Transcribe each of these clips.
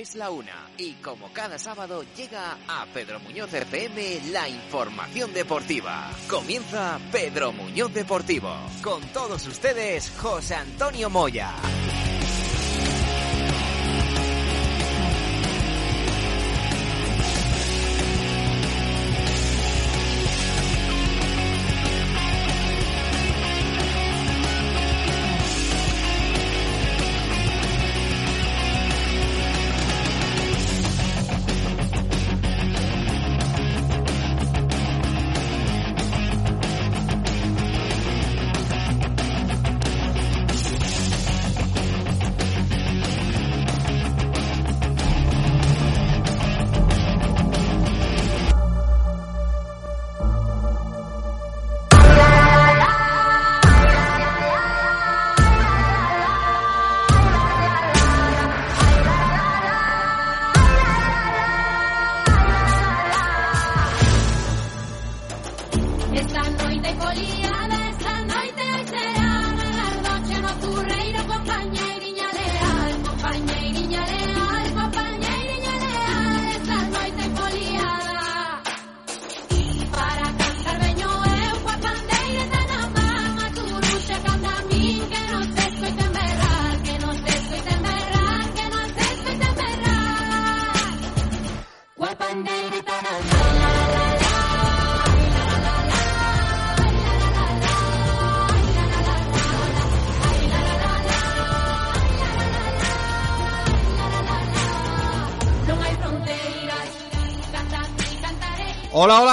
Es la una y como cada sábado llega a Pedro Muñoz FM la información deportiva. Comienza Pedro Muñoz Deportivo. Con todos ustedes, José Antonio Moya.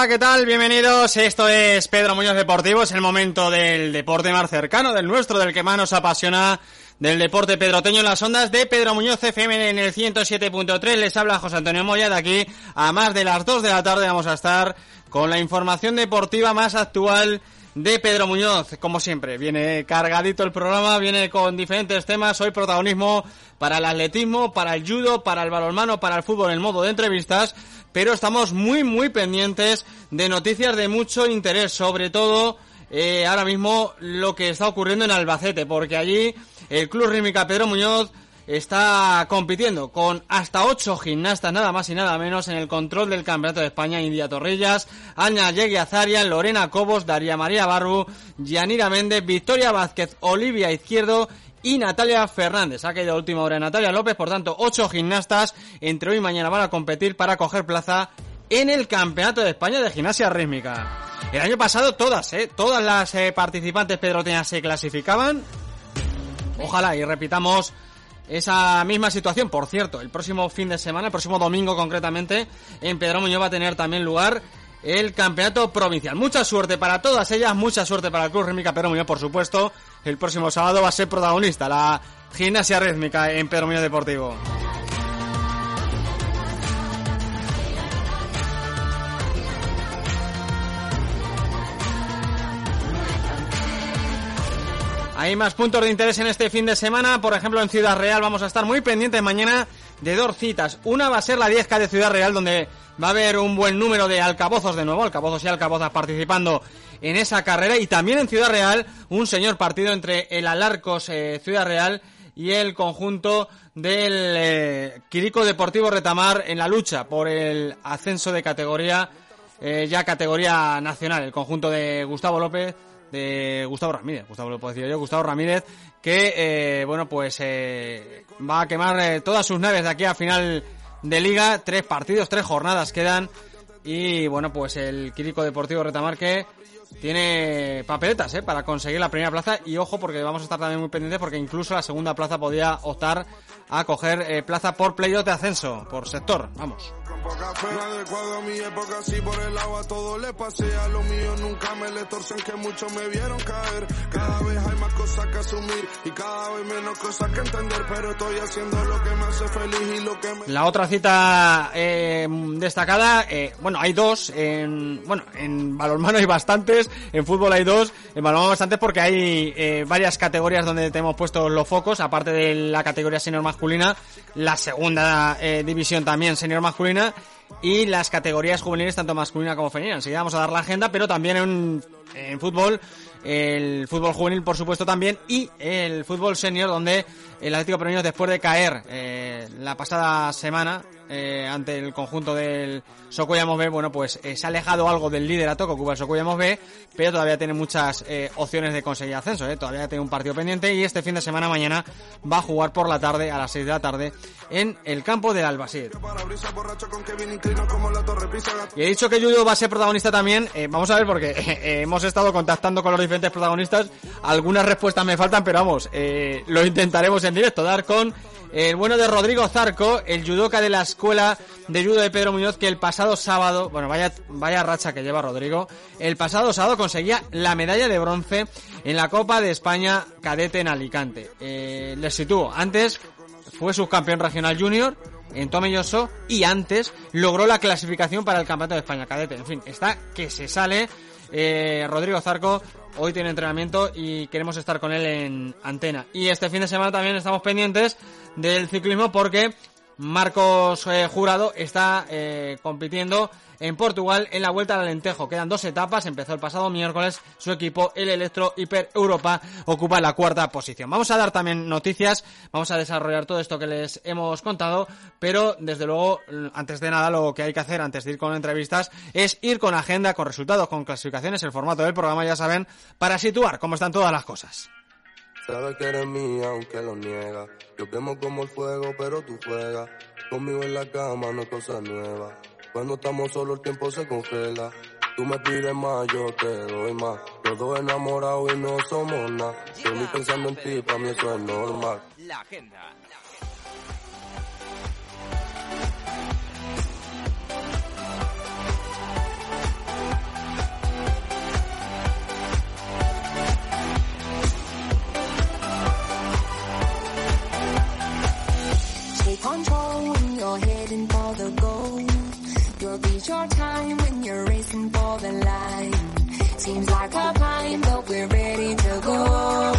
¿Qué tal? Bienvenidos. Esto es Pedro Muñoz Deportivo. Es el momento del deporte más cercano, del nuestro, del que más nos apasiona, del deporte pedroteño en las ondas de Pedro Muñoz FM en el 107.3. Les habla José Antonio Moya. De aquí a más de las 2 de la tarde vamos a estar con la información deportiva más actual de Pedro Muñoz. Como siempre, viene cargadito el programa, viene con diferentes temas. Hoy protagonismo para el atletismo, para el judo, para el balonmano, para el fútbol en modo de entrevistas pero estamos muy muy pendientes de noticias de mucho interés, sobre todo eh, ahora mismo lo que está ocurriendo en Albacete, porque allí el Club Rímica Pedro Muñoz está compitiendo con hasta ocho gimnastas, nada más y nada menos, en el control del Campeonato de España, India Torrillas, Aña Yegui Azarian, Lorena Cobos, Daría María Barru, Yanira Méndez, Victoria Vázquez, Olivia Izquierdo y Natalia Fernández. Ha caído a última hora Natalia López, por tanto, ocho gimnastas entre hoy y mañana van a competir para coger plaza en el Campeonato de España de Gimnasia Rítmica. El año pasado todas, ¿eh? Todas las eh, participantes pedroteñas se clasificaban. Ojalá y repitamos esa misma situación. Por cierto, el próximo fin de semana, el próximo domingo concretamente, en Pedro Muñoz va a tener también lugar el campeonato provincial. Mucha suerte para todas ellas, mucha suerte para el Club Rítmica Pedro por supuesto. El próximo sábado va a ser protagonista la gimnasia rítmica en Pedro Deportivo. Hay más puntos de interés en este fin de semana. Por ejemplo, en Ciudad Real vamos a estar muy pendientes mañana de dos citas. Una va a ser la 10K de Ciudad Real, donde va a haber un buen número de alcabozos de nuevo, alcabozos y alcabozas participando en esa carrera. Y también en Ciudad Real, un señor partido entre el Alarcos eh, Ciudad Real y el conjunto del eh, Quirico Deportivo Retamar en la lucha por el ascenso de categoría, eh, ya categoría nacional. El conjunto de Gustavo López de Gustavo Ramírez, Gustavo lo puedo decir yo, Gustavo Ramírez, que eh, bueno pues va a quemar todas sus naves de aquí a final de liga, tres partidos, tres jornadas quedan. Y bueno pues el Quirico Deportivo Retamarque tiene papeletas ¿eh? para conseguir la primera plaza. Y ojo porque vamos a estar también muy pendientes porque incluso la segunda plaza podía optar a coger eh, plaza por playoff de ascenso, por sector, vamos. La otra cita eh, destacada, eh, bueno, hay dos, en, bueno, en balonmano hay bastantes, en fútbol hay dos, en balonmano bastantes porque hay eh, varias categorías donde tenemos puestos los focos, aparte de la categoría senior masculina, la segunda eh, división también senior masculina y las categorías juveniles tanto masculina como femenina. Enseguida vamos a dar la agenda, pero también en, fútbol el fútbol juvenil, por supuesto, también, y el fútbol senior, donde el Atlético Pereño, después de caer eh, la pasada semana eh, ante el conjunto del Socollamos B, bueno, pues eh, se ha alejado algo del liderato que ocupa el Socollamos B, pero todavía tiene muchas eh, opciones de conseguir ascenso, ¿eh? todavía tiene un partido pendiente y este fin de semana mañana va a jugar por la tarde, a las 6 de la tarde, en el campo del Albacete. Y he dicho que Yuyo va a ser protagonista también, eh, vamos a ver porque hemos estado contactando con los diferentes protagonistas, algunas respuestas me faltan, pero vamos, lo intentaremos en directo, dar con el bueno de Rodrigo Zarco, el judoka de la escuela de judo de Pedro Muñoz, que el pasado sábado, bueno, vaya, vaya racha que lleva Rodrigo, el pasado sábado conseguía la medalla de bronce en la Copa de España cadete en Alicante. Eh, les sitúo, antes fue subcampeón regional junior en Tomelloso y antes logró la clasificación para el Campeonato de España cadete. En fin, está que se sale. Eh, Rodrigo Zarco hoy tiene entrenamiento y queremos estar con él en antena. Y este fin de semana también estamos pendientes del ciclismo porque Marcos eh, Jurado está eh, compitiendo en Portugal en la Vuelta al Alentejo. Quedan dos etapas, empezó el pasado miércoles, su equipo, el Electro Hiper Europa, ocupa la cuarta posición. Vamos a dar también noticias, vamos a desarrollar todo esto que les hemos contado, pero desde luego, antes de nada, lo que hay que hacer antes de ir con entrevistas es ir con agenda, con resultados, con clasificaciones, el formato del programa, ya saben, para situar cómo están todas las cosas. Sabes que eres mía aunque lo niega. Yo quemo como el fuego, pero tú juegas. Conmigo en la cama no es cosa nueva. Cuando estamos solos el tiempo se congela. Tú me pides más, yo te doy más. Los dos enamorados y no somos nada. Ni pensando en ti, para mí eso es normal. La agenda. We're ready to go.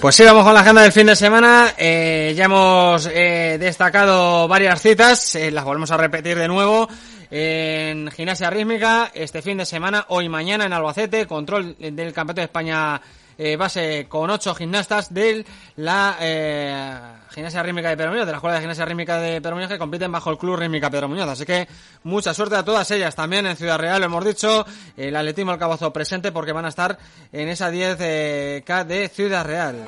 Pues sí, vamos con la agenda del fin de semana. Eh, ya hemos eh, destacado varias citas, eh, las volvemos a repetir de nuevo. En gimnasia rítmica, este fin de semana, hoy mañana en Albacete, control del Campeonato de España eh, base con ocho gimnastas de la eh, gimnasia rítmica de Pedro Muñoz, de la Escuela de Gimnasia Rítmica de Pedro Muñoz, que compiten bajo el Club Rítmica Pedro Muñoz. Así que mucha suerte a todas ellas. También en Ciudad Real, lo hemos dicho, el atletismo al cabazo presente porque van a estar en esa 10K de Ciudad Real.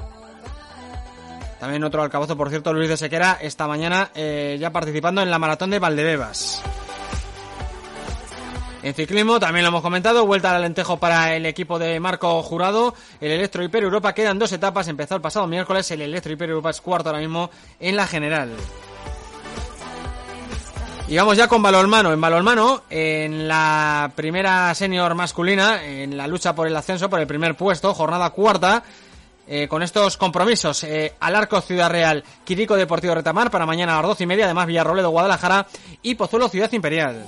También otro alcabazo, por cierto, Luis de Sequera, esta mañana eh, ya participando en la maratón de Valdebebas. En ciclismo, también lo hemos comentado, vuelta al Alentejo para el equipo de Marco Jurado. El Electro Hiper Europa quedan dos etapas, empezó el pasado miércoles, el Electro Hiper Europa es cuarto ahora mismo en la general. Y vamos ya con balonmano. En balonmano, en la primera senior masculina, en la lucha por el ascenso, por el primer puesto, jornada cuarta, eh, con estos compromisos. Eh, Alarco Ciudad Real, Quirico Deportivo Retamar para mañana a las doce y media, además Villarroledo Guadalajara y Pozuelo Ciudad Imperial.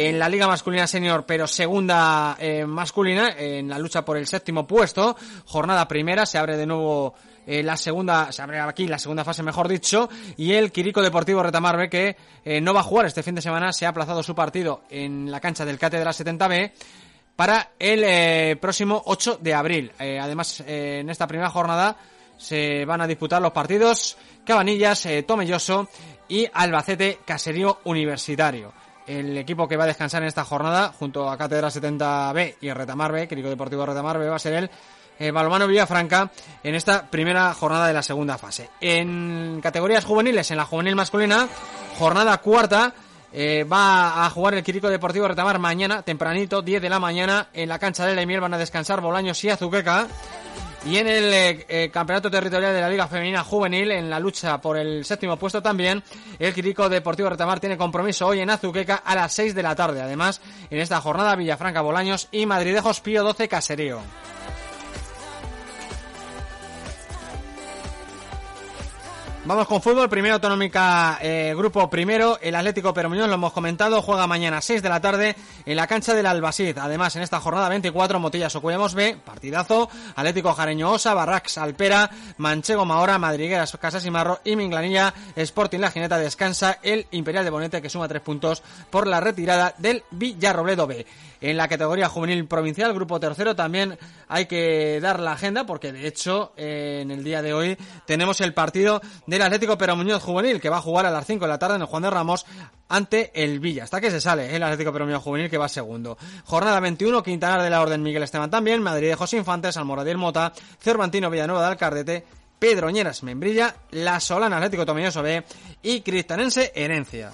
En la Liga Masculina Senior, pero segunda eh, masculina, en la lucha por el séptimo puesto, jornada primera, se abre de nuevo eh, la segunda, se abre aquí la segunda fase, mejor dicho, y el Quirico Deportivo Retamar B, que eh, no va a jugar este fin de semana, se ha aplazado su partido en la cancha del Cátedra 70B para el próximo 8 de abril. Además, en esta primera jornada se van a disputar los partidos Cabanillas, Tomelloso y Albacete Caserío Universitario. El equipo que va a descansar en esta jornada, junto a Cátedra 70B y Retamar B, Quirico Deportivo Retamar B, va a ser el eh, Balomano Villafranca en esta primera jornada de la segunda fase. En categorías juveniles, en la juvenil masculina, jornada cuarta, eh, va a jugar el Quirico Deportivo Retamar mañana, tempranito, 10 de la mañana, en la cancha de Miel van a descansar Bolaños y Azuqueca. Y en el eh, eh, campeonato territorial de la Liga Femenina Juvenil, en la lucha por el séptimo puesto también, el Quirico Deportivo Retamar tiene compromiso hoy en Azuqueca a las 6 de la tarde. Además, en esta jornada, Villafranca Bolaños y Madridejos Pío 12 Caserío. Vamos con fútbol, primero autonómica, eh, grupo primero, el Atlético Permuñón, lo hemos comentado, juega mañana a 6 de la tarde en la cancha del Albacid. Además, en esta jornada 24, Motillas Ocuyamos B, partidazo, Atlético Jareño Osa, Barrax Alpera, Manchego Mahora, Madrigueras Casas y Marro y Minglanilla, Sporting La Gineta descansa el Imperial de Bonete que suma tres puntos por la retirada del Villarrobledo B. En la categoría juvenil provincial, grupo tercero, también hay que dar la agenda porque de hecho eh, en el día de hoy tenemos el partido del Atlético Pero Muñoz Juvenil que va a jugar a las 5 de la tarde en el Juan de Ramos ante el Villa. Hasta que se sale el Atlético Pero Muñoz Juvenil que va segundo. Jornada 21, Quintanar de la Orden Miguel Esteban también, Madrid de José Infantes, Almoradil Mota, Cervantino Villanueva de Alcardete, Pedroñeras Membrilla, La Solana Atlético Tomelloso B y Cristanense Herencia.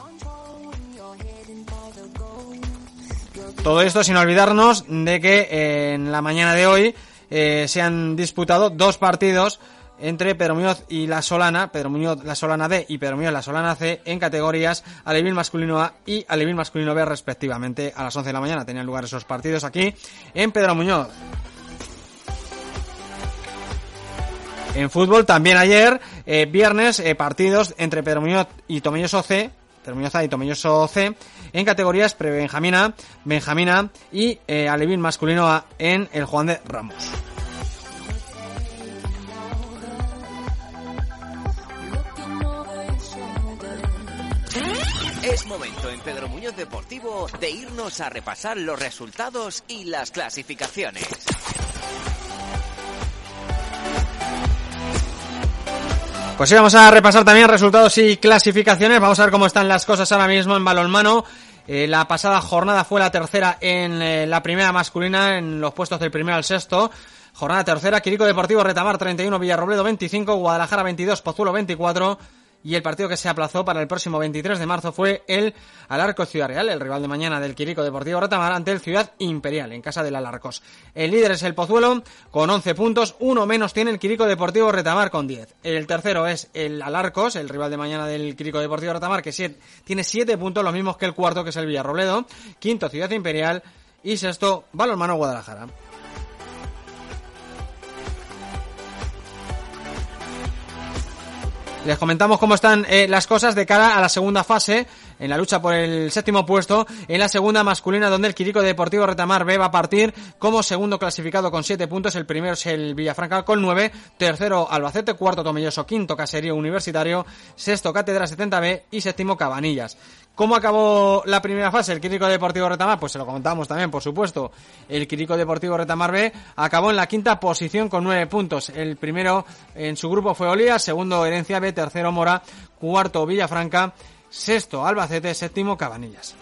Todo esto sin olvidarnos de que eh, en la mañana de hoy eh, se han disputado dos partidos entre Pedro Muñoz y La Solana, Pedro Muñoz La Solana D y Pedro Muñoz La Solana C en categorías Alevín masculino A y Alevín masculino B respectivamente. A las 11 de la mañana tenían lugar esos partidos aquí en Pedro Muñoz. En fútbol también ayer, eh, viernes, partidos entre Pedro Muñoz y Tomelloso C, Pedro Muñoz A y Tomelloso C, en categorías pre-Benjamina, Benjamina y eh, Alevín masculino A en el Juan de Ramos. Es momento en Pedro Muñoz Deportivo de irnos a repasar los resultados y las clasificaciones. Pues sí, vamos a repasar también resultados y clasificaciones. Vamos a ver cómo están las cosas ahora mismo en balonmano. Eh, la pasada jornada fue la tercera en eh, la primera masculina, en los puestos del primero al sexto. Jornada tercera, Quirico Deportivo Retamar 31, Villarrobledo 25, Guadalajara 22, Pozuelo 24 y el partido que se aplazó para el próximo 23 de marzo fue el Alarco Ciudad Real, el rival de mañana del Quirico Deportivo Retamar ante el Ciudad Imperial en casa del Alarcos. El líder es el Pozuelo con 11 puntos, uno menos tiene el Quirico Deportivo Retamar con 10. El tercero es el Alarcos, el rival de mañana del Quirico Deportivo Retamar que tiene 7 puntos, los mismos que el cuarto que es el Villarrobledo, quinto Ciudad Imperial y sexto Balonmano Guadalajara. Les comentamos cómo están eh, las cosas de cara a la segunda fase en la lucha por el séptimo puesto en la segunda masculina donde el Quirico Deportivo Retamar B va a partir como segundo clasificado con siete puntos, el primero es el Villafranca con nueve, tercero Albacete, cuarto Tomelloso, quinto Caserío Universitario, sexto Cátedra 70B y séptimo Cabanillas. ¿Cómo acabó la primera fase el Quirico Deportivo Retamar? Pues se lo comentamos también, por supuesto. El Quirico Deportivo Retamar B acabó en la quinta posición con nueve puntos. El primero en su grupo fue Olía, segundo Herencia B, tercero Mora, cuarto Villafranca, sexto Albacete, séptimo Cabanillas.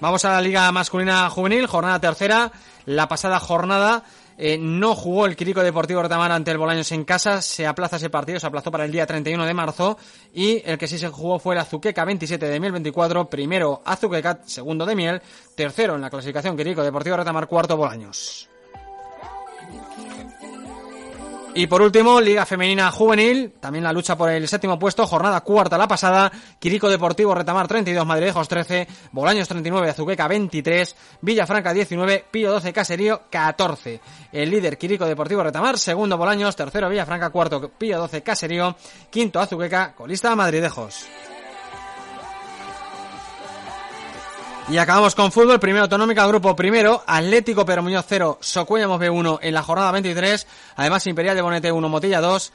Vamos a la Liga Masculina Juvenil, jornada tercera. La pasada jornada eh, no jugó el Quirico Deportivo Retamar ante el Bolaños en casa, se aplaza ese partido, se aplazó para el día 31 de marzo y el que sí se jugó fue el Azuqueca 27 de Miel 24, primero Azuqueca, segundo de Miel, tercero en la clasificación Quirico Deportivo Retamar, cuarto Bolaños. Y por último, Liga Femenina Juvenil, también la lucha por el séptimo puesto, jornada cuarta la pasada, Quirico Deportivo Retamar 32, Madridejos 13, Bolaños 39, Azuqueca 23, Villafranca 19, Pío 12, Caserío 14. El líder Quirico Deportivo Retamar, segundo Bolaños, tercero Villafranca, cuarto Pío 12, Caserío, quinto Azuqueca, colista Madridejos. Y acabamos con fútbol, primero autonómica, grupo primero, Atlético Pero Muñoz 0, Socuellamos B1 en la jornada 23, además Imperial de Bonete 1, Motilla 2,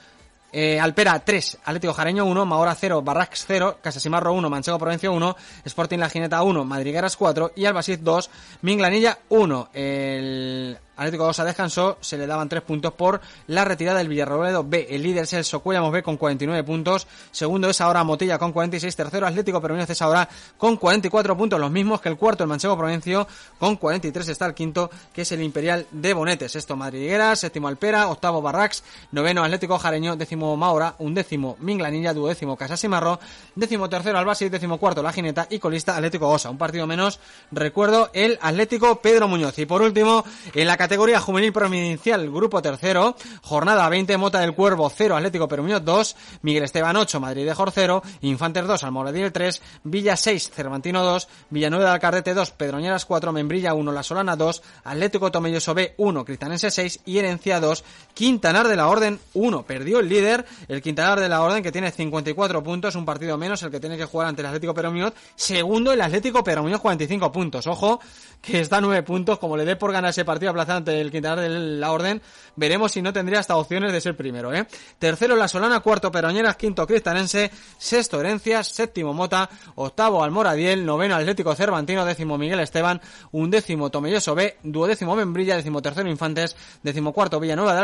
eh, Alpera 3, Atlético Jareño 1, Mahora 0, Barrax 0, Casasimarro 1, Manchego Provincia 1, Sporting La Gineta 1, Madrigueras 4 y Albacid 2, Minglanilla 1. El Atlético Osa descansó, se le daban tres puntos por la retirada del Villarrobledo B. El líder es el Socuellamos B con 49 puntos. Segundo es ahora Motilla con 46. Tercero Atlético Permiñoz es ahora con 44 puntos, los mismos que el cuarto, el Manchego Provencio, con 43 está el quinto, que es el Imperial de Bonetes. Sexto Madriguera, séptimo Alpera, octavo Barrax, noveno Atlético Jareño, décimo Maura, un décimo Minglanilla, duodécimo Casasimarro, décimo tercero Albasi, décimo cuarto La Gineta y colista Atlético Osa. Un partido menos, recuerdo, el Atlético Pedro Muñoz. Y por último, en la categoría juvenil provincial, grupo tercero, jornada 20, Mota del Cuervo 0, Atlético Pedro Muñoz 2, Miguel Esteban 8, Madrid de Jor 0, Infantes 2, Almoradí 3, Villa 6, Cervantino 2, Villanueva de Alcardete 2, Pedroñeras 4, Membrilla 1, La Solana 2, Atlético Tomelloso B 1, Cristanense 6 y Herencia 2, Quintanar de la Orden 1. Perdió el líder, el Quintanar de la Orden que tiene 54 puntos, un partido menos el que tiene que jugar ante el Atlético Pedro Muñoz. Segundo el Atlético Pedro Muñoz 45 puntos. Ojo, que está a 9 puntos, como le dé por ganar ese partido aplazante el Quintanar de la Orden, veremos si no tendría hasta opciones de ser primero, ¿eh? Tercero La Solana, cuarto Peroñeras, quinto Cristanense, sexto Herencias, séptimo Mota, octavo Almoradiel, noveno Atlético Cervantino, décimo Miguel Esteban, undécimo Tomelloso B, duodécimo Membrilla, décimo tercero Infantes, décimo cuarto Villanueva de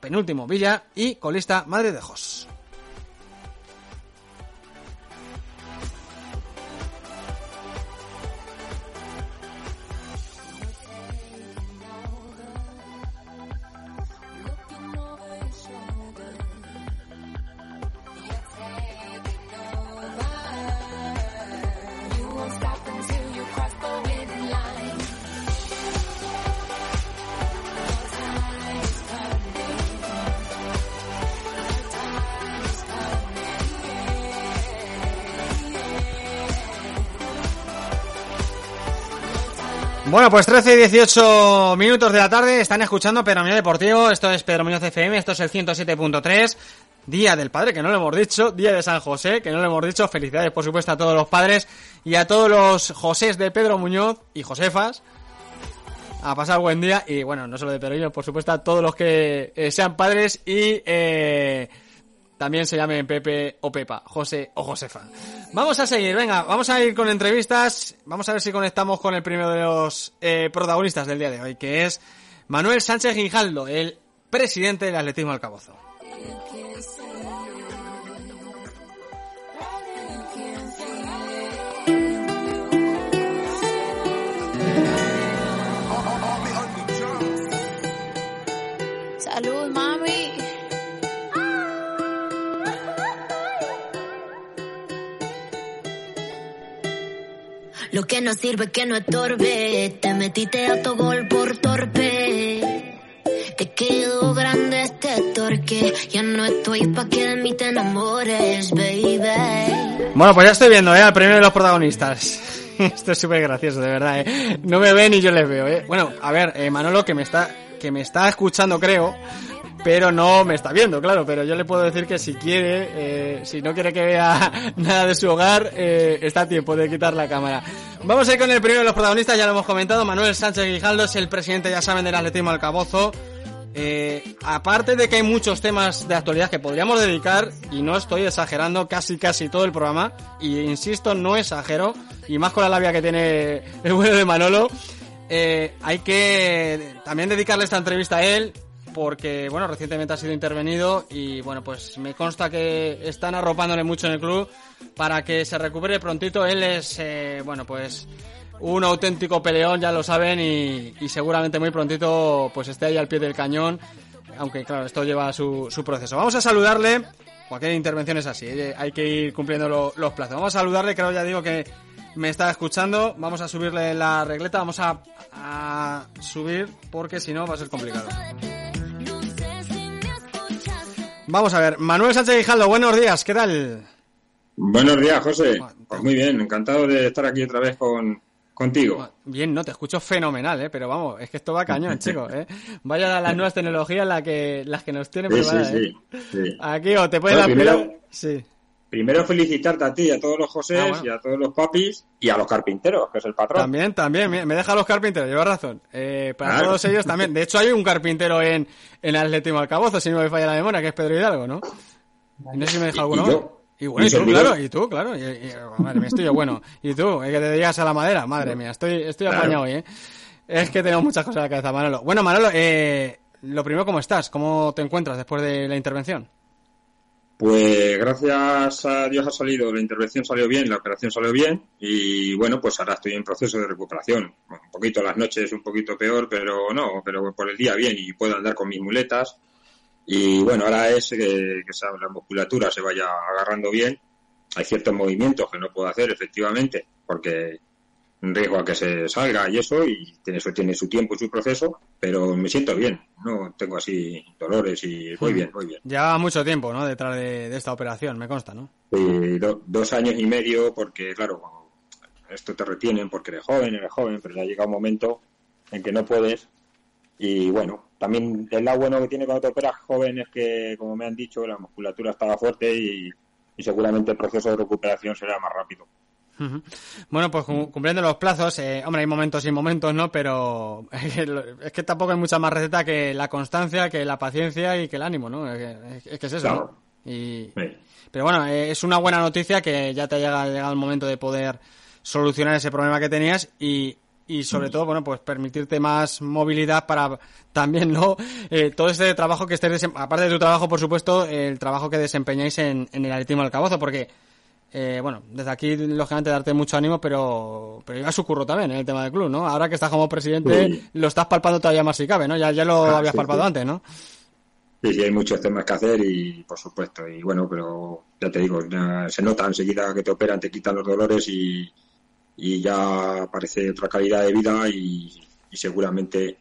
Penúltimo Villa y colista Madrid de Jos. Bueno, pues 13 y 18 minutos de la tarde están escuchando Pedro Muñoz Deportivo. Esto es Pedro Muñoz FM, esto es el 107.3. Día del Padre, que no lo hemos dicho. Día de San José, que no lo hemos dicho. Felicidades, por supuesto, a todos los padres y a todos los Josés de Pedro Muñoz y Josefas. A pasar buen día y, bueno, no solo de Pedro Muñoz, por supuesto, a todos los que eh, sean padres y eh, también se llamen Pepe o Pepa, José o Josefa. Vamos a seguir, venga, vamos a ir con entrevistas. Vamos a ver si conectamos con el primero de los eh, protagonistas del día de hoy, que es Manuel Sánchez Guijaldo, el presidente del Atletismo Alcabozo. Salud, mami. Lo que no sirve que no estorbe. Te metiste a tu gol por torpe. Te quedó grande este torque. Ya no estoy pa' que de mí te enamores, baby. Bueno, pues ya estoy viendo, ¿eh? Al primero de los protagonistas. Esto es súper gracioso, de verdad, ¿eh? No me ven y yo les veo, ¿eh? Bueno, a ver, eh, Manolo, que me está, que me está escuchando, creo, pero no me está viendo, claro, pero yo le puedo decir que si quiere, eh, si no quiere que vea nada de su hogar, eh, está a tiempo de quitar la cámara. Vamos a ir con el primero de los protagonistas, ya lo hemos comentado, Manuel Sánchez Guijaldo es el presidente, ya saben, del Atletismo Alcabozo. Eh, aparte de que hay muchos temas de actualidad que podríamos dedicar, y no estoy exagerando casi casi todo el programa, y insisto, no exagero, y más con la labia que tiene el bueno de Manolo, eh, hay que también dedicarle esta entrevista a él, porque bueno, recientemente ha sido intervenido y bueno, pues me consta que están arropándole mucho en el club para que se recupere prontito. Él es, eh, bueno, pues un auténtico peleón, ya lo saben, y, y seguramente muy prontito pues esté ahí al pie del cañón, aunque claro, esto lleva su, su proceso. Vamos a saludarle, cualquier intervención es así, eh, hay que ir cumpliendo lo- los plazos. Vamos a saludarle, creo ya digo que me está escuchando, vamos a subirle la regleta, vamos a, a subir porque si no va a ser complicado. Vamos a ver, Manuel Sánchez Guijaldo, buenos días, ¿qué tal? Buenos días, José. Pues muy bien, encantado de estar aquí otra vez con, contigo. Bien, no, te escucho fenomenal, ¿eh? Pero vamos, es que esto va cañón, chicos, ¿eh? Vaya a las nuevas tecnologías la que, las que nos tienen Sí, sí, preparadas, sí, ¿eh? sí. Aquí o te puedes Bueno, dar primero- Sí. Primero felicitarte a ti y a todos los José Ah, bueno. y a todos los papis y a los carpinteros, que es el patrón. También, también, me deja los carpinteros, lleva razón. Eh, para Claro. todos ellos también. De hecho, hay un carpintero en, en Atlético Alcabozo, si no me falla la memoria, que es Pedro Hidalgo, ¿no? No sé si me deja alguno. y yo. Y bueno, Y tú, claro, y tú, claro. Y, y- madre mía, estoy yo bueno. Y tú, es que te dedicas a la madera, madre mía, estoy, estoy Claro. apañado hoy, ¿eh? Es que tenemos muchas cosas en la cabeza, Manolo. Bueno, Manolo, eh, lo primero, ¿cómo estás? ¿Cómo te encuentras después de la intervención? Pues gracias a Dios ha salido, la intervención salió bien, la operación salió bien y bueno, pues ahora estoy en proceso de recuperación. Un poquito las noches, un poquito peor, pero no, pero por el día bien y puedo andar con mis muletas Y bueno, ahora es que, que la musculatura se vaya agarrando bien. Hay ciertos movimientos que no puedo hacer, efectivamente, porque riesgo a que se salga y eso, y eso tiene su tiempo y su proceso, pero me siento bien, no tengo así dolores y voy hmm. bien, voy bien. Lleva mucho tiempo, ¿no? Detrás de, esta operación, me consta, ¿no? Sí, dos años y medio, porque claro, esto te retienen porque eres joven, eres joven, pero ya llega un momento en que no puedes y bueno, también el lado bueno que tiene cuando te operas joven es que, como me han dicho, la musculatura estaba fuerte y, seguramente el proceso de recuperación será más rápido. Bueno, pues cumpliendo los plazos, eh, hombre, hay momentos y momentos, ¿no? Pero es que tampoco hay mucha más receta que la constancia, que la paciencia y que el ánimo, ¿no? Es que es, eso, Y, Pero bueno, eh, es una buena noticia que ya te ha llegado el momento de poder solucionar ese problema que tenías y, y sobre todo, bueno, pues permitirte más movilidad para también, ¿no? Eh, todo este trabajo que estés, aparte de tu trabajo, por supuesto, el trabajo que desempeñáis en, en el atletismo del cabozo, porque, eh, bueno, desde aquí, lógicamente, darte mucho ánimo, pero, pero iba su curro también en el tema del club, ¿no? Ahora que estás como presidente, lo estás palpando todavía más si cabe, ¿no? Ya, ya lo ah, habías palpado antes, ¿no? Sí, sí, hay muchos temas que hacer y, por supuesto, y bueno, pero ya te digo, se nota enseguida que te operan, te quitan los dolores y, y ya aparece otra calidad de vida y, seguramente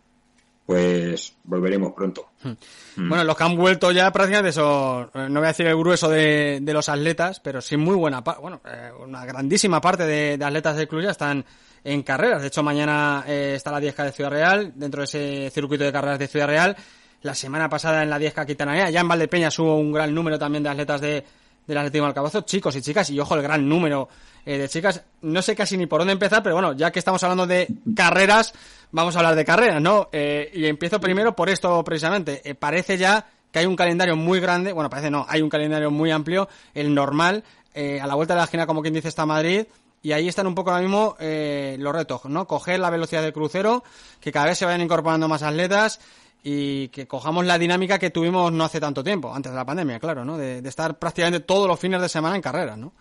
pues volveremos pronto. Hmm. Hmm. Bueno, los que han vuelto ya prácticamente eso, eh, no voy a decir el grueso de, de los atletas, pero sí muy buena parte, bueno, eh, una grandísima parte de, atletas del club ya están en carreras. De hecho, mañana eh, está la 10K de Ciudad Real, dentro de ese circuito de carreras de Ciudad Real. La semana pasada en la 10K Quintanilla, ya en Valdepeña hubo un gran número también de atletas de, del Atlético del Cabazo, chicos y chicas, y ojo, el gran número eh, de chicas. No sé casi ni por dónde empezar, pero bueno, ya que estamos hablando de carreras, vamos a hablar de carreras, ¿no? Eh, y empiezo primero por esto precisamente. Eh, parece ya que hay un calendario muy grande, bueno, parece no, hay un calendario muy amplio, el normal, a la vuelta de la esquina, como quien dice, está Madrid, y ahí están un poco ahora mismo los retos, ¿no? Coger la velocidad del crucero, que cada vez se vayan incorporando más atletas y que cojamos la dinámica que tuvimos no hace tanto tiempo, antes de la pandemia, claro, ¿no? De, de estar prácticamente todos los fines de semana en carreras, ¿no?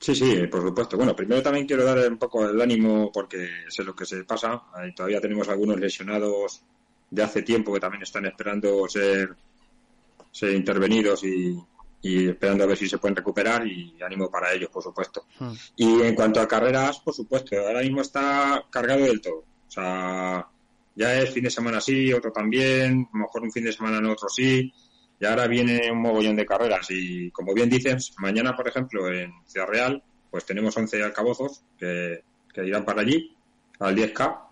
Sí, sí, por supuesto. Bueno, primero también quiero dar un poco el ánimo porque sé lo que se pasa. todavía tenemos algunos lesionados de hace tiempo que también están esperando ser, ser intervenidos y, esperando a ver si se pueden recuperar y ánimo para ellos, por supuesto. Hmm. Y en cuanto a carreras, por supuesto, ahora mismo está cargado del todo. O sea, ya es fin de semana sí, otro también, a lo mejor un fin de semana en otro sí y ahora viene un mogollón de carreras. Y como bien dices, mañana por ejemplo en Ciudad Real pues tenemos 11 alcabozos que, que irán para allí, al 10K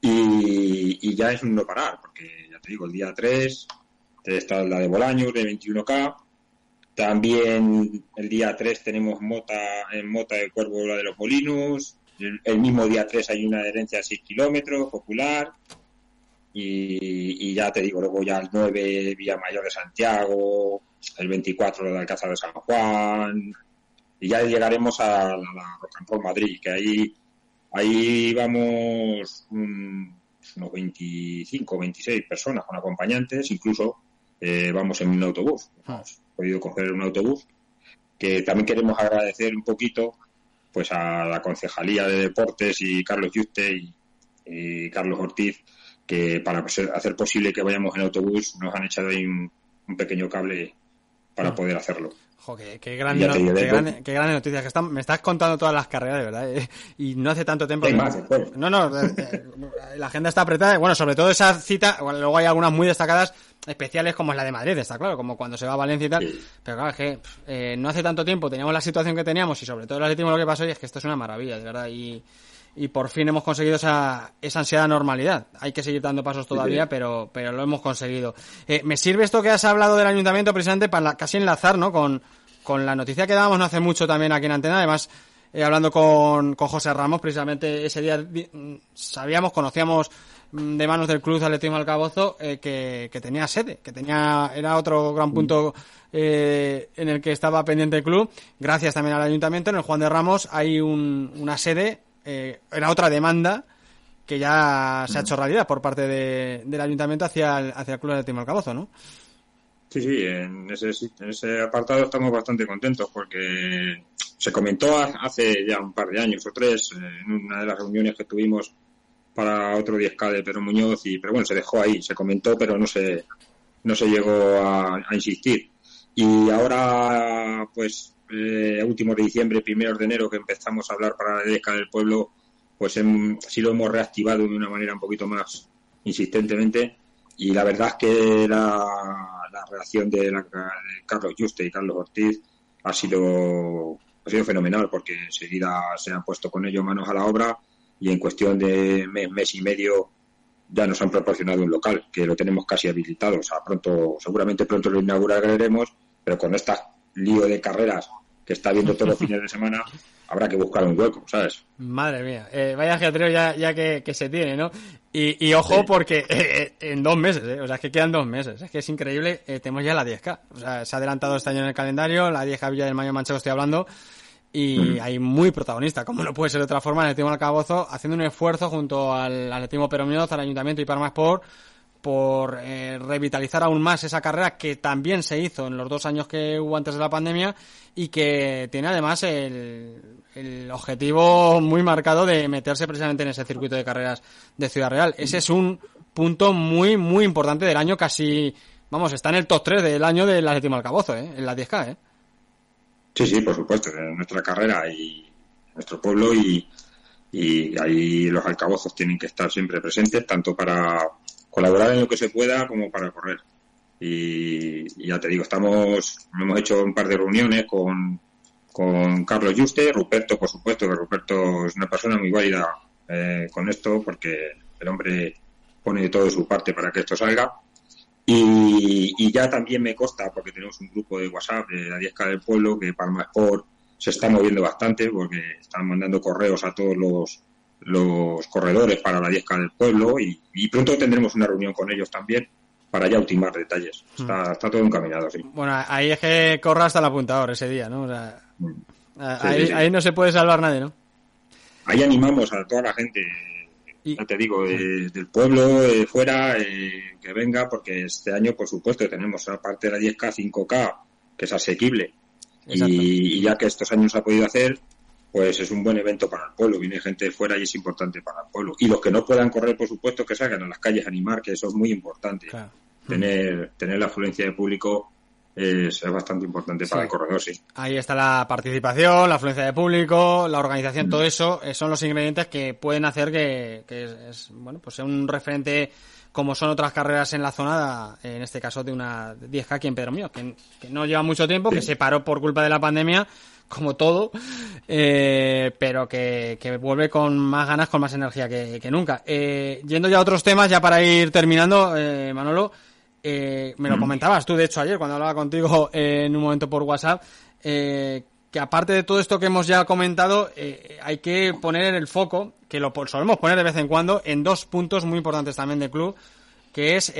y, ya es un no parar, porque ya te digo, el día 3 está la de Bolaños de 21K, también el día 3 tenemos Mota en Mota de Cuervo la de los Molinos, el, mismo día 3 hay una adherencia de 6 kilómetros popular, y, ya te digo, luego ya el 9 Villa Mayor de Santiago, el 24 de Alcázar de San Juan, y ya llegaremos a la, la Madrid, que ahí, ahí vamos unos 25, 26 personas con acompañantes, incluso eh, vamos en un autobús. Ah. Hemos podido coger un autobús, que también queremos agradecer un poquito pues a la Concejalía de Deportes y Carlos Yuste y Carlos Ortiz, que para hacer posible que vayamos en autobús nos han echado ahí un, pequeño cable para mm. poder hacerlo. qué, qué, gran qué, noticia. Que me estás contando todas las carreras, de verdad. Eh, y no hace tanto tiempo. no, no, eh, eh, la agenda está apretada. Bueno, sobre todo esa cita, luego hay algunas muy destacadas, especiales como es la de Madrid, está claro, como cuando se va a Valencia y tal. Pero claro, es que no hace tanto tiempo teníamos la situación que teníamos y sobre todo el atletismo lo que pasó y es que esto es una maravilla, de verdad. Y, y por fin hemos conseguido esa, esa ansiada normalidad. Hay que seguir dando pasos todavía, pero, pero lo hemos conseguido. Eh, me sirve esto que has hablado del ayuntamiento precisamente para casi enlazar, ¿no? Con, con la noticia que dábamos no hace mucho también aquí en Antena, además, eh, hablando con, con José Ramos, precisamente ese día mm, sabíamos, conocíamos de manos del Club Atletismo Alcabozo eh, que, que tenía sede, que tenía, era otro gran punto eh, en el que estaba pendiente el club. Gracias también al ayuntamiento, en el Juan de Ramos hay un, una sede eh, era otra demanda que ya se ha hecho realidad por parte del ayuntamiento hacia el, hacia el Club de Timor ¿no? Sí, sí, en ese, en ese apartado estamos bastante contentos porque se comentó hace ya un par de años o tres en una de las reuniones que tuvimos para otro 10K de Pedro Muñoz, y, pero bueno, se dejó ahí, se comentó, pero no se, no se llegó a, insistir. Y ahora, pues, eh, últimos de diciembre, primeros de enero, que empezamos a hablar para la DESCA del pueblo, pues sí lo hemos reactivado de una manera un poquito más insistentemente. Y la verdad es que la, reacción de, de Carlos Juste y Carlos Ortiz ha sido, ha sido fenomenal porque enseguida se han puesto con ellos manos a la obra y en cuestión de mes, mes y medio ya nos han proporcionado un local que lo tenemos casi habilitado. O sea, pronto, seguramente pronto lo inauguraremos, pero con este lío de carreras que está viendo todos los fines de semana, habrá que buscar un hueco, ¿sabes? Madre mía, eh, vaya geotreo ya, ya que, se tiene, ¿no? Y, ojo porque eh, eh, en dos meses, o sea, es que quedan dos meses, es que es increíble, tenemos ya la 10K, o sea, se ha adelantado este año en el calendario, la 10K Villa del Mayo Manchego estoy hablando, y hay muy protagonista, como no puede ser de otra forma, el Atletismo Alcabozo haciendo un esfuerzo junto al Atletismo Peromioz, al Ayuntamiento y Parma por por eh, revitalizar aún más esa carrera que también se hizo en los dos años que hubo antes de la pandemia y que tiene además el, el objetivo muy marcado de meterse precisamente en ese circuito de carreras de Ciudad Real. Ese es un punto muy, muy importante del año, casi, vamos, está en el top 3 del año del Atletismo Alcabozo, ¿eh? en la 10K. ¿eh? Sí, sí, por supuesto, en nuestra carrera y nuestro pueblo y, y ahí los alcabozos tienen que estar siempre presentes, tanto para colaborar en lo que se pueda como para correr. Y, ya te digo, estamos, hemos hecho un par de reuniones con, con Carlos Juste, Ruperto, por supuesto, que Ruperto es una persona muy válida eh, con esto, porque el hombre pone de todo su parte para que esto salga. Y, ya también me consta, porque tenemos un grupo de WhatsApp de la 10K del pueblo, que Palma Sport se está moviendo bastante, porque están mandando correos a todos los, los corredores para la 10K del pueblo y, pronto tendremos una reunión con ellos también para ya ultimar detalles. Mm. Está, está todo encaminado, sí. Bueno, ahí es que corra hasta el apuntador ese día, ¿no? Mm. ahí, no se puede salvar nadie, ¿no? Ahí animamos a toda la gente ya te digo, del pueblo, de fuera, eh, que venga, porque este año, por supuesto, tenemos aparte de la 10K, 5K, que es asequible. Y, ya que estos años ha podido hacer, pues es un buen evento para el pueblo. Viene gente de fuera y es importante para el pueblo. Y los que no puedan correr, por supuesto, que salgan a las calles a animar, que eso es muy importante. Tener, tener la afluencia de público es, bastante importante para el corredor, sí. Ahí está la participación, la afluencia de público, la organización, todo mm. eso eh, son los ingredientes que pueden hacer que, es, bueno, pues sea un referente como son otras carreras en la zona, en este caso de una 10K aquí en Pedro Mío, que, no lleva mucho tiempo, que se paró por culpa de la pandemia, como todo, eh, pero que, vuelve con más ganas, con más energía que, nunca. Eh, yendo ya a otros temas, ya para ir terminando, eh, Manolo, eh, me lo comentabas tú, de hecho, ayer cuando hablaba contigo eh, en un momento por WhatsApp, eh, que aparte de todo esto que hemos ya comentado, hay que poner el foco, que lo solemos poner de vez en cuando, en dos puntos muy importantes también del club, que es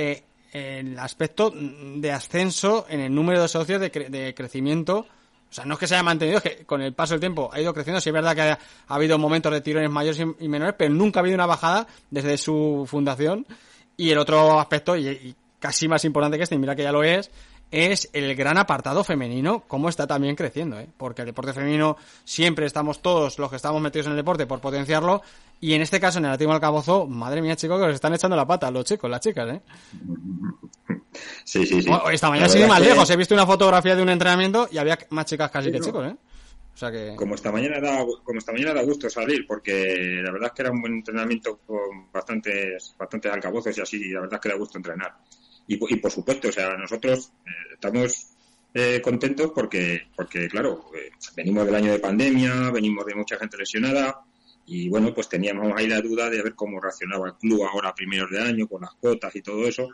el aspecto de ascenso en el número de socios de, crecimiento. O sea, no es que se haya mantenido, es que con el paso del tiempo ha ido creciendo. Sí es verdad que ha, habido momentos de tirones mayores y, menores, pero nunca ha habido una bajada desde su fundación. Y el otro aspecto, y casi más importante que este, y mira que ya lo es, es el gran apartado femenino, cómo está también creciendo, ¿eh? porque el deporte femenino siempre estamos todos los que estamos metidos en el deporte por potenciarlo, y en este caso en el Atlético Alcabozo, madre mía chicos, que os están echando la pata los chicos, las chicas, ¿eh? Sí, sí, sí. esta mañana sigue más lejos, he visto una fotografía de un entrenamiento y había más chicas casi que chicos, ¿eh? O sea que... Como esta mañana da, como esta mañana da gusto salir, porque la verdad es que era un buen entrenamiento con bastantes, bastantes alcabozos y así, la verdad es que da gusto entrenar. Y, por supuesto, o sea, nosotros eh, estamos eh, contentos porque, porque claro, eh, venimos del año de pandemia, venimos de mucha gente lesionada y bueno, pues teníamos ahí la duda de ver cómo reaccionaba el club ahora a primeros de año con las cuotas y todo eso.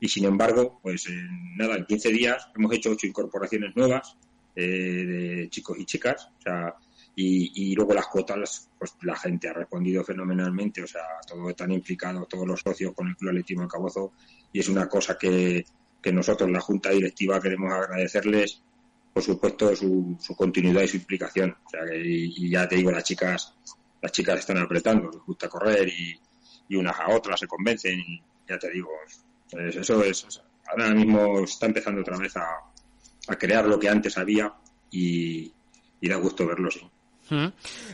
Y sin embargo, pues en nada, en 15 días hemos hecho ocho incorporaciones nuevas de chicos y chicas. O sea, y, y, luego las cuotas, pues la gente ha respondido fenomenalmente, o sea, todos están implicados, todos los socios con el Club Atletismo Cabozo, y es una cosa que, que nosotros, la Junta Directiva, queremos agradecerles, por supuesto, su, su continuidad y su implicación. O sea, y, ya te digo, las chicas, las chicas están apretando, les gusta correr y, y unas a otras se convencen, y ya te digo, eso es, ahora mismo está empezando otra vez a, a crear lo que antes había y, y da gusto verlo, sí.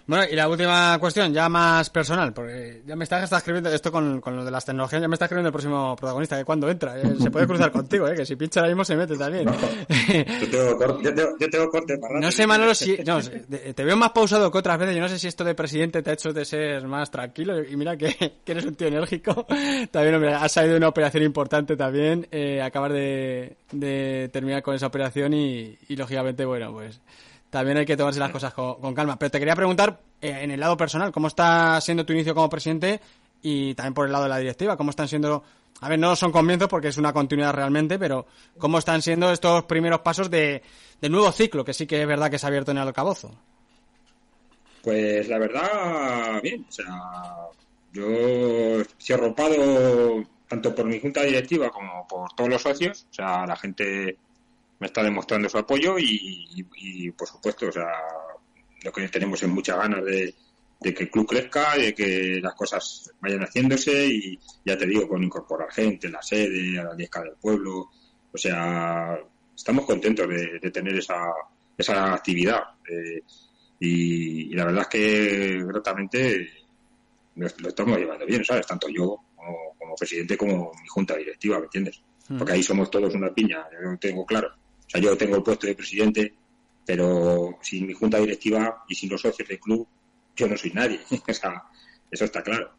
Bueno, y la última cuestión, ya más personal, porque ya me estás, está escribiendo esto con, con lo de las tecnologías, ya me está escribiendo el próximo protagonista, que cuando entra, eh, se puede cruzar contigo, eh, que si pincha ahora mismo se mete también. Yo tengo, corte, yo tengo, yo tengo corte para. No sé, Manolo, si. No, te veo más pausado que otras veces. Yo no sé si esto de presidente te ha hecho de ser más tranquilo. Y mira que, que eres un tío enérgico. También, hombre, has salido de una operación importante también. Eh, acabar de, de terminar con esa operación y, y, lógicamente, bueno, pues también hay que tomarse las cosas con, con calma. Pero te quería preguntar, eh, en el lado personal, ¿cómo está siendo tu inicio como presidente? Y también por el lado de la directiva, ¿cómo están siendo a ver, no son comienzos porque es una continuidad realmente, pero ¿cómo están siendo estos primeros pasos de, del nuevo ciclo, que sí que es verdad que se ha abierto en el alcabozo? Pues la verdad, bien. O sea, yo estoy arropado tanto por mi junta directiva como por todos los socios. O sea, la gente me está demostrando su apoyo y, y, y por supuesto, o sea, lo que tenemos es muchas ganas de, de que el club crezca, de que las cosas vayan haciéndose y ya te digo, con incorporar gente, la sede, a la disca del pueblo, o sea, estamos contentos de, de tener esa, esa actividad eh, y, y, la verdad es que gratamente lo, lo, estamos llevando bien, ¿sabes? Tanto yo como, como, presidente como mi junta directiva, ¿me entiendes? Porque ahí somos todos una piña, yo lo tengo claro. O sea, yo tengo el puesto de presidente, pero sin mi junta directiva y sin los socios del club, yo no soy nadie. o sea, eso está claro.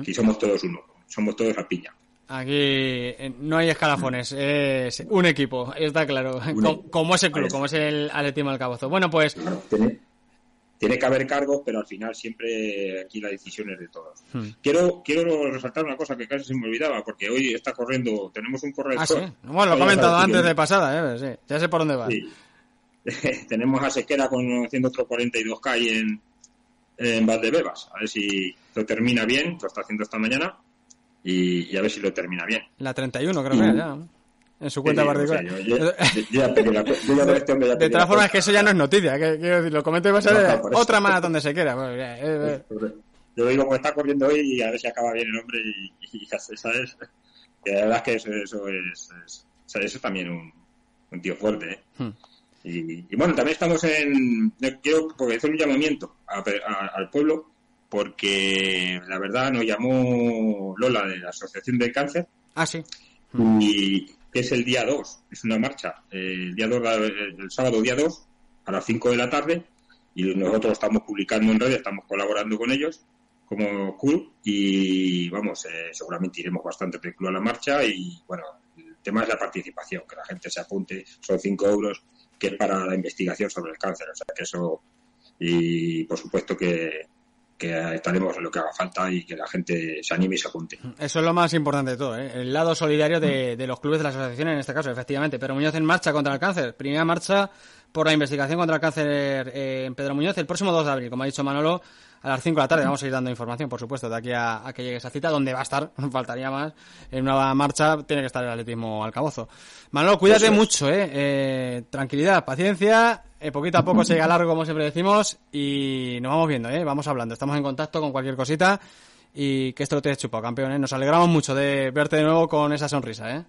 Aquí somos todos uno, somos todos la piña. Aquí no hay escalafones, es un equipo, está claro. Como, como, es el club, como es el Atletismo del Cabozo. Bueno, pues. Claro, tiene, que haber cargos, pero al final siempre aquí la decisión es de todos. Hmm. Quiero quiero resaltar una cosa que casi se me olvidaba, porque hoy está corriendo, tenemos un corredor. Ah, sí. Bueno, lo he comentado antes de pasada, ¿eh? sí, ya sé por dónde va. Sí. tenemos a Sequera con haciendo otro 42K y en, en Valdebebas. A ver si lo termina bien, lo está haciendo esta mañana, y, y a ver si lo termina bien. La 31 creo que ya. En su cuenta Sí, particular. o sea, yo- yo- yo ya pedí la- yo ya de De todas formas, cuenta. que eso ya no es noticia. Que, quiero decir, lo comento y va a ser No, no, otra más donde se quiera. Ya, eh, eh. Yo digo como está corriendo hoy y a ver si acaba bien el hombre y, ¿sabes? Que la verdad es que eso, eso es, es- o sea, eso es también un, un tío fuerte, ¿eh? Hmm. Y, y bueno, también estamos en, quiero porque hacer un llamamiento a- a- al pueblo porque la verdad nos llamó Lola de la Asociación del Cáncer Ah, sí. y que es el día 2, es una marcha, eh, el día 2, el, el sábado día 2 a las 5 de la tarde y nosotros estamos publicando en redes, estamos colaborando con ellos como club y vamos, eh, seguramente iremos bastante club a la marcha y bueno, el tema es la participación, que la gente se apunte, son 5 euros que es para la investigación sobre el cáncer, o sea que eso y por supuesto que, que estaremos lo que haga falta y que la gente se anime y se apunte. Eso es lo más importante de todo, ¿eh? el lado solidario de, de los clubes de las asociaciones en este caso, efectivamente. Pero Muñoz en marcha contra el cáncer. Primera marcha por la investigación contra el cáncer eh, en Pedro Muñoz el próximo 2 de abril, como ha dicho Manolo, a las 5 de la tarde. Vamos a ir dando información, por supuesto, de aquí a, a que llegue esa cita, donde va a estar, no faltaría más. En una marcha tiene que estar el atletismo al cabozo. Manolo, cuídate es. mucho, ¿eh? Eh, Tranquilidad, paciencia. eh, poquito a poco se llega largo, como siempre decimos, y nos vamos viendo, ¿eh? Vamos hablando. Estamos en contacto con cualquier cosita y que esto lo tienes chupado, campeón. ¿eh? Nos alegramos mucho de verte de nuevo con esa sonrisa. ¿eh?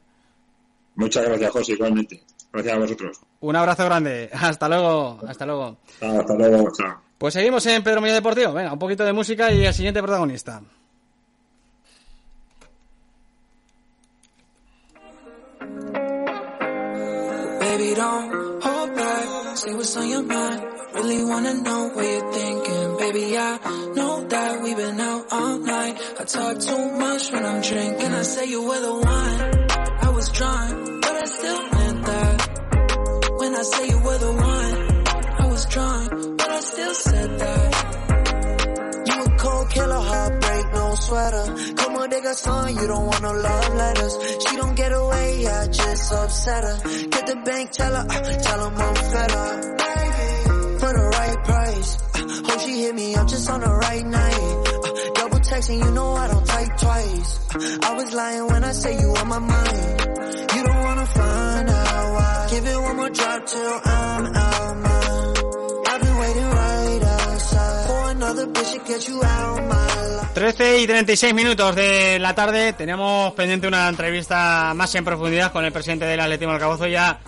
Muchas gracias, José, igualmente. Gracias a vosotros. Un abrazo grande. Hasta luego. Hasta luego. Hasta luego. Chao. Pues seguimos en Pedro Muñoz Deportivo. Venga, un poquito de música y el siguiente protagonista. Baby, don't hold back. Say what's on your mind. Really wanna know what you're thinking. Baby, I know that we've been out all night. I talk too much when I'm drinking. I say you were the one. I was drunk, but I still meant that. When I say you were the one, was drunk, but I still said that. You a cold killer, heartbreak, no sweater. Come on, dig a song, you don't want no love letters. She don't get away, I just upset her. Get the bank, tell her, uh, tell him I'm fed up. For the right price. Uh, hope she hit me up just on the right night. Uh, double texting, you know I don't type twice. Uh, I was lying when I say you on my mind. You don't wanna find out why. Give it one more drop till I'm out mine. 13 y 36 minutos de la tarde. Tenemos pendiente una entrevista más en profundidad con el presidente del Atletismo del Cabozo. Ya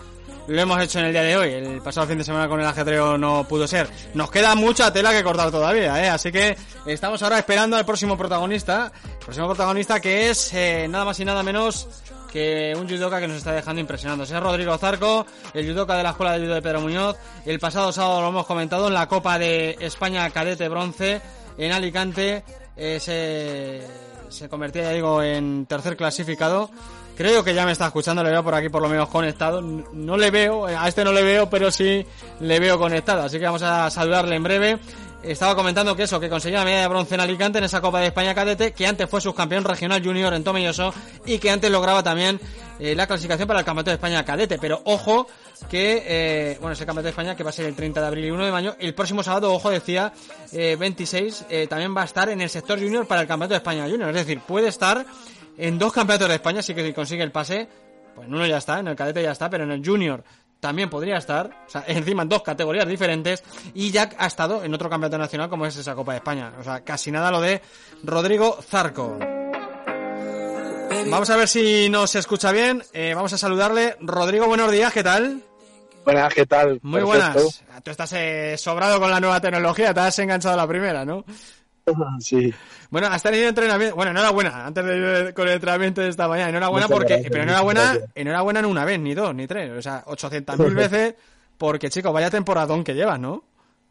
lo hemos hecho en el día de hoy. El pasado fin de semana con el ajetreo no pudo ser. Nos queda mucha tela que cortar todavía, ¿eh? Así que estamos ahora esperando al próximo protagonista. El próximo protagonista que es eh, nada más y nada menos que un judoka que nos está dejando impresionando. Es Rodrigo Zarco, el judoka de la Escuela de Judo de Pedro Muñoz. El pasado sábado lo hemos comentado en la Copa de España Cadete Bronce en Alicante. Eh, se, se convertía, ya digo, en tercer clasificado. Creo que ya me está escuchando, le veo por aquí por lo menos conectado. No le veo, a este no le veo, pero sí le veo conectado. Así que vamos a saludarle en breve. Estaba comentando que eso, que conseguía la medalla de bronce en Alicante en esa Copa de España Cadete, que antes fue subcampeón regional junior en Tomelloso y que antes lograba también eh, la clasificación para el Campeonato de España Cadete. Pero ojo que, eh, bueno, ese Campeonato de España que va a ser el 30 de abril y 1 de mayo, el próximo sábado, ojo, decía eh, 26, eh, también va a estar en el sector junior para el Campeonato de España Junior. Es decir, puede estar en dos campeonatos de España, sí que si consigue el pase, pues en uno ya está, en el cadete ya está, pero en el junior también podría estar, o sea, encima en dos categorías diferentes, y ya ha estado en otro campeonato nacional como es esa Copa de España. O sea, casi nada lo de Rodrigo Zarco. Vamos a ver si nos escucha bien. Eh, vamos a saludarle. Rodrigo, buenos días, ¿qué tal? Buenas, ¿qué tal? Muy Perfecto. buenas. Tú estás eh, sobrado con la nueva tecnología, te has enganchado a la primera, ¿no? Sí. Bueno, has tenido entrenamiento. Bueno, enhorabuena, antes de ir con el entrenamiento de esta mañana. Enhorabuena Muchas porque. gracias, pero enhorabuena, gracias. enhorabuena no una vez, ni dos, ni tres. O sea, 800.000 veces. Porque, chico, vaya temporadón que llevas, ¿no?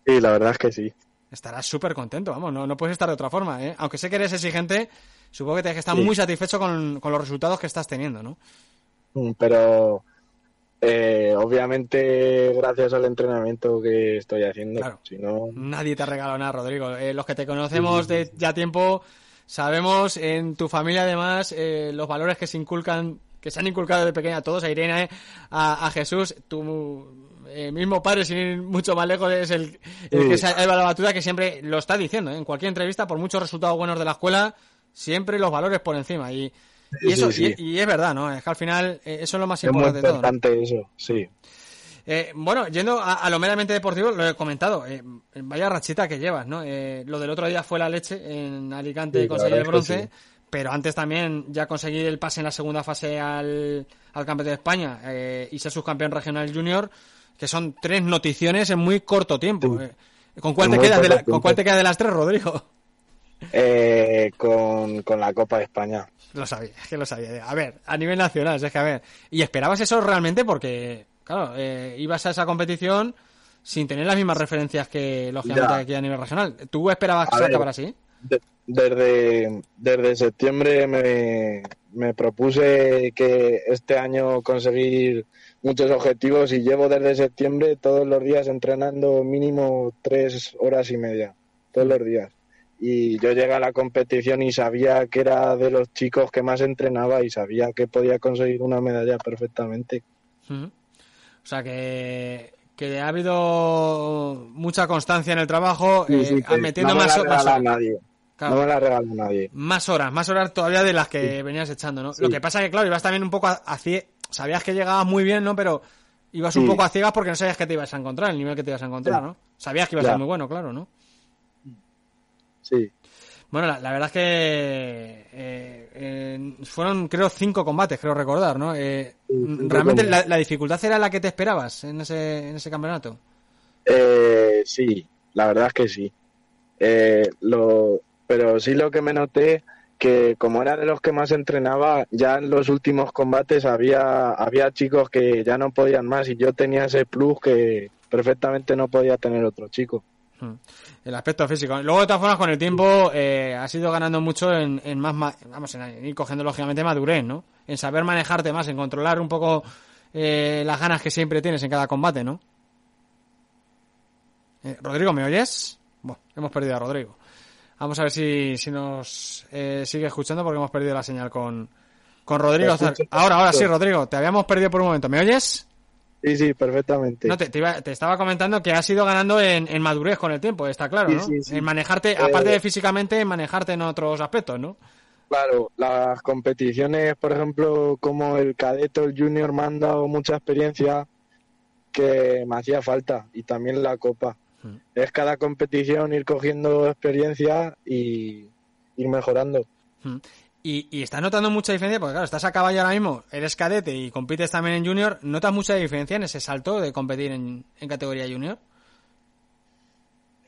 Sí, la verdad es que sí. Estarás súper contento, vamos, no, no puedes estar de otra forma, ¿eh? Aunque sé que eres exigente, supongo que tienes que estar Sí. muy satisfecho con, con los resultados que estás teniendo, ¿no? Mm, Pero eh, obviamente gracias al entrenamiento que estoy haciendo. Claro. Si no, Nadie te ha regalado nada, Rodrigo. Eh, los que te conocemos de ya tiempo, sabemos en tu familia además eh, los valores que se inculcan, que se han inculcado de pequeña a todos, a Irene, a, a Jesús, tu eh, mismo padre, sin ir mucho más lejos, es el, el Sí. que se ha llevado la batuta, que siempre lo está diciendo, ¿eh? en cualquier entrevista, por muchos resultados buenos de la escuela, siempre los valores por encima. Y, y eso, sí, sí. Y, y es verdad, ¿no? Es que al final eh, eso es lo más es muy importante de todo. ¿no? importante eso, sí. Eh, bueno, yendo a, a lo meramente deportivo, lo he comentado. eh, vaya rachita que llevas, ¿no? Eh, lo del otro día fue la leche en Alicante Sí, conseguir el bronce, pero antes también ya conseguí el pase en la segunda fase al, al Campeonato de España eh, y ser subcampeón regional junior, que son tres noticiones en muy corto tiempo. Sí. eh. ¿Con cuál, te quedas de la- ¿Con cuál te quedas de las tres, Rodrigo? Eh, con, con la Copa de España. Lo sabía, es que lo sabía. A ver, a nivel nacional, es que a ver. ¿Y esperabas eso realmente? Porque, claro, eh, ibas a esa competición sin tener las mismas referencias que, lógicamente, Ya. aquí a nivel regional. ¿Tú esperabas que se acabara así? De- desde, desde septiembre me, me propuse que este año conseguir muchos objetivos y llevo desde septiembre todos los días entrenando mínimo tres horas y media, todos los días. Y yo llegué a la competición y sabía que era de los chicos que más entrenaba y sabía que podía conseguir una medalla perfectamente. O sea que, que ha habido mucha constancia en el trabajo, Sí, eh, sí, que metiendo no me más, la más horas. nadie. Claro. No me la regala nadie. Más horas, más horas todavía de las que venías echando, ¿no? Lo que pasa que, claro, ibas también un poco a, a cie- Sabías que llegabas muy bien, ¿no? Pero ibas un poco a ciegas porque no sabías que te ibas a encontrar, el nivel que te ibas a encontrar. ¿no? Sabías que ibas a ser muy bueno, claro, ¿no? Sí. Bueno, la, la verdad es que eh, eh, fueron, creo, cinco combates, creo recordar, ¿no? Eh, cinco ¿Realmente la dificultad era la que te esperabas en ese, en ese campeonato? Eh, sí, la verdad es que sí. Eh, lo, pero sí lo que me noté que como era de los que más entrenaba, ya en los últimos combates había, había chicos que ya no podían más y yo tenía ese plus que perfectamente no podía tener otro chico. Hmm. El aspecto físico. Luego, de todas formas, con el tiempo eh, has ido ganando mucho en, en más, ma- vamos, en ir cogiendo lógicamente madurez, ¿no? En saber manejarte más, en controlar un poco eh, las ganas que siempre tienes en cada combate, ¿no? Eh, Rodrigo, ¿me oyes? Bueno, hemos perdido a Rodrigo. Vamos a ver si, si nos eh, sigue escuchando porque hemos perdido la señal con, con Rodrigo. Ahora, ahora sí. Rodrigo, te habíamos perdido por un momento. ¿Me oyes? Sí, sí, perfectamente. No, te, te iba- te estaba comentando que has ido ganando en, en madurez con el tiempo, está claro, ¿no? sí, sí. En manejarte, Eh, aparte de físicamente, en manejarte en otros aspectos, ¿no? Claro, las competiciones, por ejemplo, como el cadete o el junior me han dado mucha experiencia que me hacía falta y también la copa. Hmm. Es cada competición ir cogiendo experiencia y ir mejorando. Mm. Y, y estás notando mucha diferencia, porque claro, estás a caballo ahora mismo, eres cadete y compites también en junior, ¿notas mucha diferencia en ese salto de competir en, en categoría junior?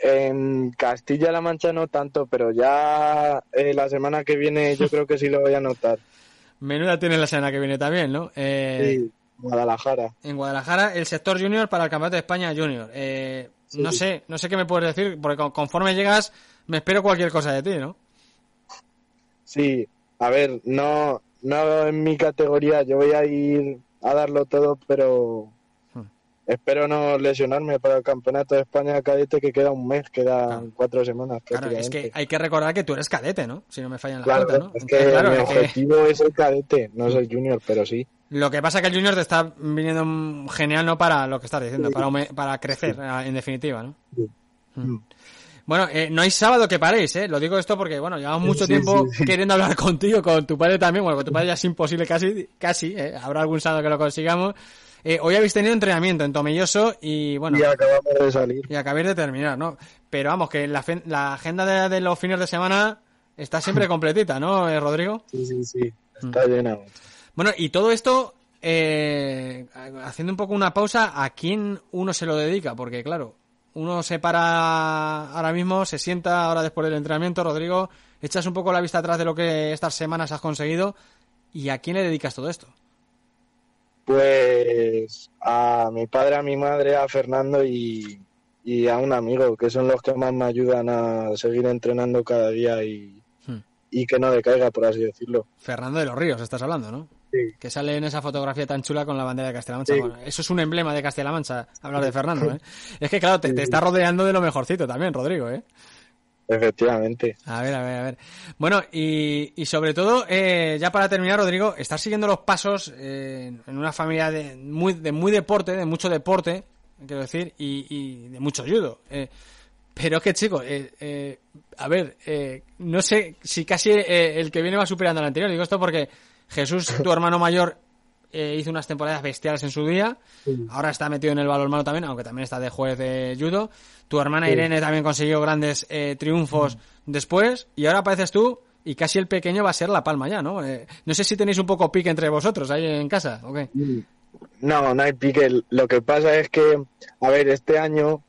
En Castilla-La Mancha no tanto, pero ya eh, la semana que viene yo creo que sí lo voy a notar. Menuda tienes la semana que viene también, ¿no? Eh, Sí, Guadalajara. En Guadalajara, el sector junior para el Campeonato de España junior. Eh, No sé, no sé qué me puedes decir, porque con- conforme llegas me espero cualquier cosa de ti, ¿no? Sí, a ver, no, no en mi categoría, yo voy a ir a darlo todo, pero Hmm. espero no lesionarme para el Campeonato de España cadete que queda un mes, quedan cuatro semanas Claro, es que hay que recordar que tú eres cadete, ¿no? Si no me fallan las Claro, ¿no? es que Entonces, claro, mi que- objetivo es el cadete, no es el junior, pero sí. Lo que pasa es que el Junior te está viniendo genial, ¿no? Para lo que estás diciendo, para, para crecer, eh, en definitiva, ¿no? Mm. Bueno, eh, no hay sábado que paréis, ¿eh? Lo digo esto porque, bueno, llevamos mucho Sí, tiempo sí, sí. queriendo hablar contigo, con tu padre también. Bueno, con tu padre ya es imposible casi, casi, ¿eh? Habrá algún sábado que lo consigamos. Eh, hoy habéis tenido entrenamiento en Tomelloso y, bueno, Y acabamos de salir. y acabéis de terminar, ¿no? Pero vamos, que la, fe- la agenda de, de los fines de semana está siempre completita, ¿no, eh, Rodrigo? Sí, sí, sí, está llena. Bueno, y todo esto, eh, haciendo un poco una pausa, ¿a quién uno se lo dedica? Porque, claro, uno se para ahora mismo, se sienta ahora después del entrenamiento, Rodrigo, echas un poco la vista atrás de lo que estas semanas has conseguido, ¿y a quién le dedicas todo esto? Pues a mi padre, a mi madre, a Fernando y, y a un amigo, que son los que más me ayudan a seguir entrenando cada día y, Hmm. y que no decaiga, por así decirlo. Fernando de los Ríos, estás hablando, ¿no? Sí. Que sale en esa fotografía tan chula con la bandera de Castilla-La Mancha. Sí. Bueno, eso es un emblema de Castilla-La Mancha, hablar de Fernando, ¿eh? Es que, claro, te, te está rodeando de lo mejorcito también, Rodrigo, ¿eh? Efectivamente. A ver, a ver, a ver. Bueno, y, y sobre todo, eh, ya para terminar, Rodrigo, estás siguiendo los pasos eh, en una familia de muy, de muy deporte, de mucho deporte, quiero decir, y, y de mucho judo. Eh, pero es que, chicos, eh, eh, a ver, eh, no sé si casi eh, el que viene va superando al anterior. Digo esto porque Jesús, tu hermano mayor, eh, hizo unas temporadas bestiales en su día. Ahora está metido en el balonmano también, aunque también está de juez de judo. Tu hermana Sí. Irene también consiguió grandes eh, triunfos después. Y ahora apareces tú y casi el pequeño va a ser la palma ya, ¿no? Eh, no sé si tenéis un poco pique entre vosotros ahí en casa, ¿o qué? No, no hay pique. Lo que pasa es que, a ver, este año,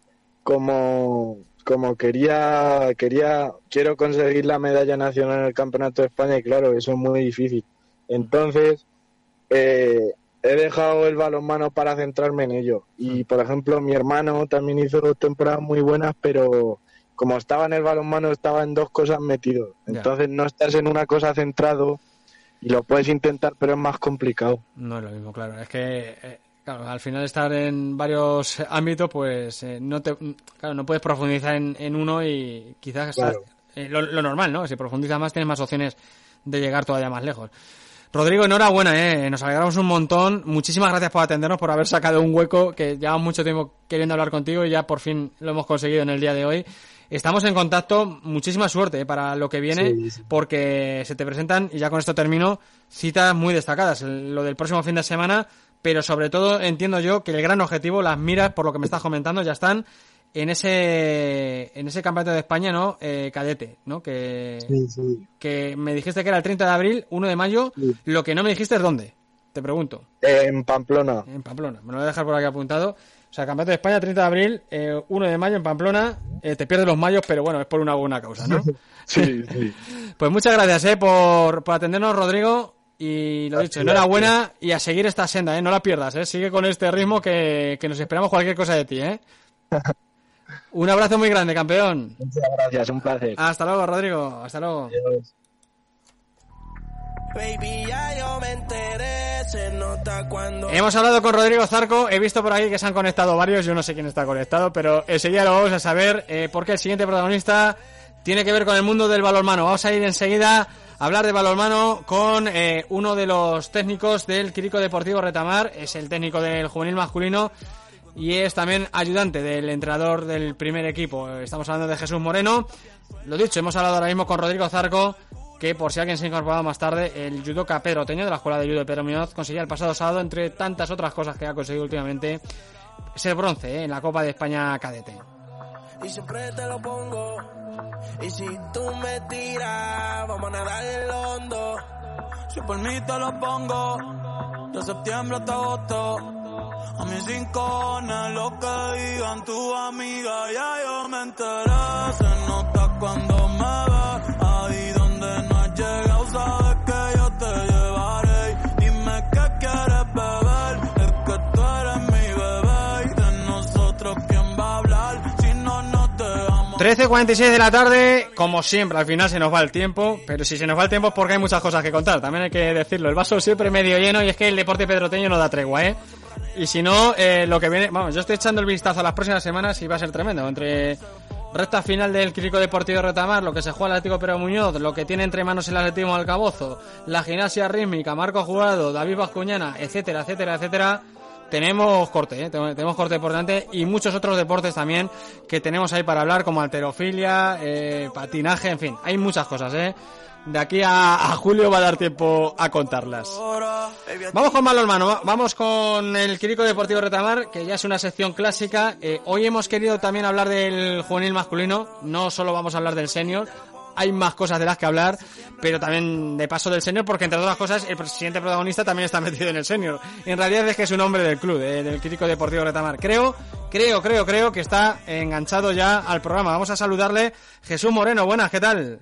como, como quería, quería, quiero conseguir la medalla nacional en el Campeonato de España y claro, eso es muy difícil. Entonces, eh, he dejado el balonmano para centrarme en ello. Y, por ejemplo, mi hermano también hizo dos temporadas muy buenas, pero como estaba en el balonmano, estaba en dos cosas metido. Entonces, no estás en una cosa centrado y lo puedes intentar, pero es más complicado. No es lo mismo, claro. Es que, eh, claro, al final estar en varios ámbitos, pues eh, no te, claro, no puedes profundizar en, en uno y quizás Claro. eh, lo, lo normal, ¿no? Si profundizas más, tienes más opciones de llegar todavía más lejos. Rodrigo, enhorabuena, ¿eh? Nos alegramos un montón. Muchísimas gracias por atendernos, por haber sacado un hueco que llevamos mucho tiempo queriendo hablar contigo y ya por fin lo hemos conseguido en el día de hoy. Estamos en contacto, muchísima suerte eh, para lo que viene, Sí, sí. porque se te presentan, y ya con esto termino, citas muy destacadas. Lo del próximo fin de semana, pero sobre todo entiendo yo que el gran objetivo, las miras, por lo que me estás comentando, ya están en ese en ese campeonato de España, ¿no? Eh, cadete, ¿no? Que, sí. que me dijiste que era el 30 de abril, 1 de mayo. Sí. Lo que no me dijiste es dónde. Te pregunto. En Pamplona. En Pamplona. Me lo voy a dejar por aquí apuntado. O sea, Campeonato de España, 30 de abril, eh, 1 de mayo en Pamplona. Eh, te pierdes los mayos, pero bueno, es por una buena causa, ¿no? Sí, sí. Pues muchas gracias, eh, por, por atendernos, Rodrigo. Y lo dicho, enhorabuena y a seguir esta senda, eh. No la pierdas, eh. Sigue con este ritmo que, que nos esperamos cualquier cosa de ti, eh. Un abrazo muy grande, campeón. Muchas gracias, un placer. Hasta luego, Rodrigo. Hasta luego. Baby, ya yo me enteré, se nota cuando... Hemos hablado con Rodrigo Zarco, he visto por aquí que se han conectado varios, yo no sé quién está conectado, pero enseguida lo vamos a saber eh, porque el siguiente protagonista tiene que ver con el mundo del balonmano. Vamos a ir enseguida a hablar de balonmano con eh, uno de los técnicos del Quirico Deportivo Retamar, es el técnico del juvenil masculino y es también ayudante del entrenador del primer equipo. Estamos hablando de Jesús Moreno. Lo dicho, hemos hablado ahora mismo con Rodrigo Zarco, que por si alguien se ha incorporado más tarde, el judoka Pedro Teño de la Escuela de Judo de Pedro Muñoz conseguía el pasado sábado, entre tantas otras cosas que ha conseguido últimamente, ser bronce eh, en la Copa de España Cadete. A mis cinco lo que digan tu amiga, ya yo me enteré. Se nota cuando me ve, ahí donde no has llegado, sabes que yo te llevaré. Dime qué quieres beber, es que tú eres mi bebé. Y de nosotros, ¿quién va a hablar? Si no, no te amo. 13.46 de la tarde, como siempre, al final se nos va el tiempo, pero si se nos va el tiempo es porque hay muchas cosas que contar, también hay que decirlo. El vaso siempre medio lleno y es que el deporte pedroteño no da tregua, ¿eh? Y si no, eh, lo que viene, vamos, yo estoy echando el vistazo a las próximas semanas y va a ser tremendo. Entre recta final del Crítico Deportivo Retamar, lo que se juega el Atlético Pedro Muñoz, lo que tiene entre manos el Atlético Alcabozo, la gimnasia rítmica, Marco Jurado, David Vascuñana, etcétera, etcétera, etcétera. Tenemos corte, ¿eh? tenemos corte por delante y muchos otros deportes también que tenemos ahí para hablar, como alterofilia, eh, patinaje, en fin, hay muchas cosas, ¿eh? De aquí a, julio va a dar tiempo a contarlas. Vamos con malo hermano, va- vamos con el Quirico Deportivo Retamar, que ya es una sección clásica. Eh, hoy hemos querido también hablar del juvenil masculino, no solo vamos a hablar del senior, hay más cosas de las que hablar, pero también de paso del senior, porque entre otras cosas el presidente protagonista también está metido en el senior. En realidad es que es un hombre del club, eh, del Quirico Deportivo Retamar. Creo, creo, creo, creo que está enganchado ya al programa. Vamos a saludarle. Jesús Moreno, buenas, ¿qué tal?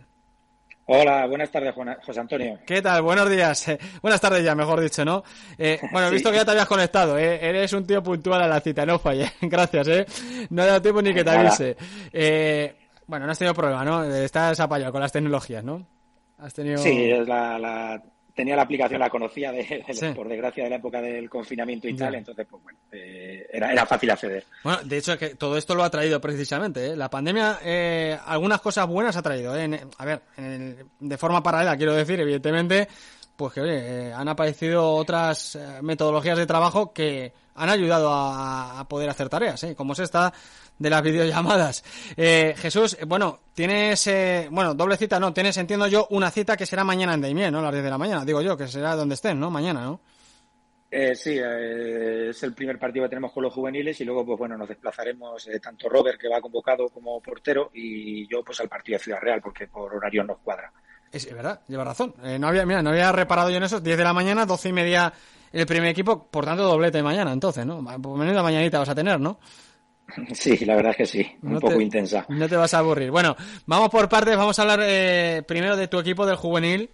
Hola, buenas tardes, Juan- José Antonio. ¿Qué tal? Buenos días. Eh, buenas tardes ya, mejor dicho, ¿no? Eh, bueno, he Sí. visto que ya te habías conectado, ¿eh? Eres un tío puntual a la cita, no falle. Gracias, ¿eh? No ha dado tiempo ni que te avise. Eh, bueno, no has tenido problema, ¿no? Estás apallado con las tecnologías, ¿no? Has tenido... Sí, es la, la- tenía la aplicación, la conocía, de, de- Sí. por desgracia, de la época del confinamiento y tal, entonces, pues bueno, eh, era, era fácil acceder. Bueno, de hecho, es que todo esto lo ha traído precisamente. ¿eh? La pandemia, eh, algunas cosas buenas ha traído. ¿eh? En- a ver, en el- de forma paralela, quiero decir, evidentemente, pues que oye, eh, han aparecido otras eh, metodologías de trabajo que han ayudado a, a poder hacer tareas, ¿eh? como es esta de las videollamadas. Eh, Jesús, bueno, tienes, eh, bueno, doble cita, no, tienes, entiendo yo, una cita que será mañana en Daimiel, ¿no? A las 10 de la mañana, digo yo, que será donde estén, ¿no? Mañana, ¿no? Eh, sí, eh, es el primer partido que tenemos con los juveniles y luego, pues bueno, nos desplazaremos eh, tanto Robert, que va convocado como portero, y yo, pues al partido de Ciudad Real, porque por horario nos cuadra. Es es verdad, lleva razón. Eh, no había, mira, no había reparado yo en eso. 10 de la mañana, 12 y media el primer equipo, por tanto doblete mañana, entonces, ¿no? Por menos la mañanita vas a tener, ¿no? Sí, la verdad es que sí, un No poco te- intensa. No te vas a aburrir. Bueno, vamos por partes, vamos a hablar eh, primero de tu equipo del juvenil,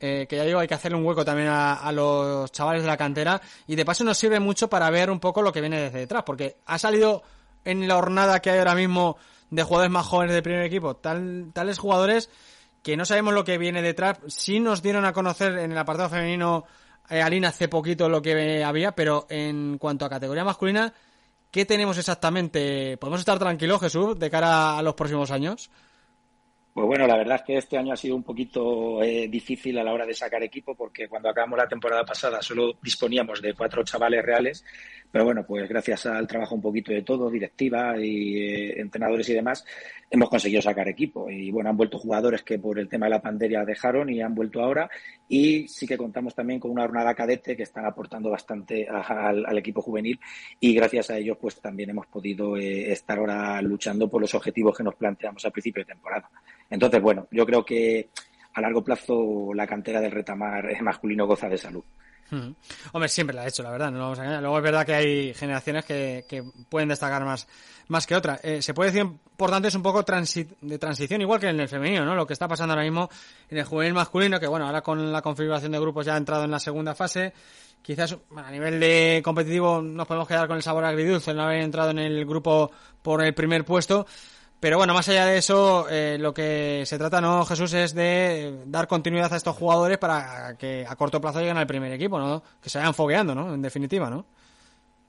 eh, que ya digo, hay que hacerle un hueco también a, a los chavales de la cantera, y de paso nos sirve mucho para ver un poco lo que viene desde detrás, porque ha salido en la hornada que hay ahora mismo de jugadores más jóvenes del primer equipo, tal, tales jugadores que no sabemos lo que viene detrás. Sí nos dieron a conocer en el apartado femenino eh, Alina hace poquito lo que había, pero en cuanto a categoría masculina, ¿qué tenemos exactamente? ¿Podemos estar tranquilos, Jesús, de cara a los próximos años? Pues bueno, la verdad es que este año ha sido un poquito eh, difícil a la hora de sacar equipo porque cuando acabamos la temporada pasada solo disponíamos de cuatro chavales reales, pero bueno, pues gracias al trabajo un poquito de todo, directiva y eh, entrenadores y demás, hemos conseguido sacar equipo. Y bueno, han vuelto jugadores que por el tema de la pandemia dejaron y han vuelto ahora. Y sí que contamos también con una jornada cadete que están aportando bastante al equipo juvenil y gracias a ellos pues también hemos podido eh, estar ahora luchando por los objetivos que nos planteamos al principio de temporada. Entonces, bueno, yo creo que a largo plazo la cantera del retamar masculino goza de salud. Hombre, siempre la ha hecho, la verdad, no lo vamos a. Luego es verdad que hay generaciones que, pueden destacar más, más que otras. Eh, se puede decir, por tanto, es un poco transi- de transición, igual que en el femenino, ¿no? Lo que está pasando ahora mismo en el juvenil masculino, que bueno, ahora con la configuración de grupos ya ha entrado en la segunda fase. Quizás a nivel de competitivo nos podemos quedar con el sabor agridulce, no haber entrado en el grupo por el primer puesto. Pero bueno, más allá de eso, eh, lo que se trata, ¿no, Jesús? Es de dar continuidad a estos jugadores para que a corto plazo lleguen al primer equipo, ¿no? Que se vayan fogueando, ¿no? En definitiva, ¿no?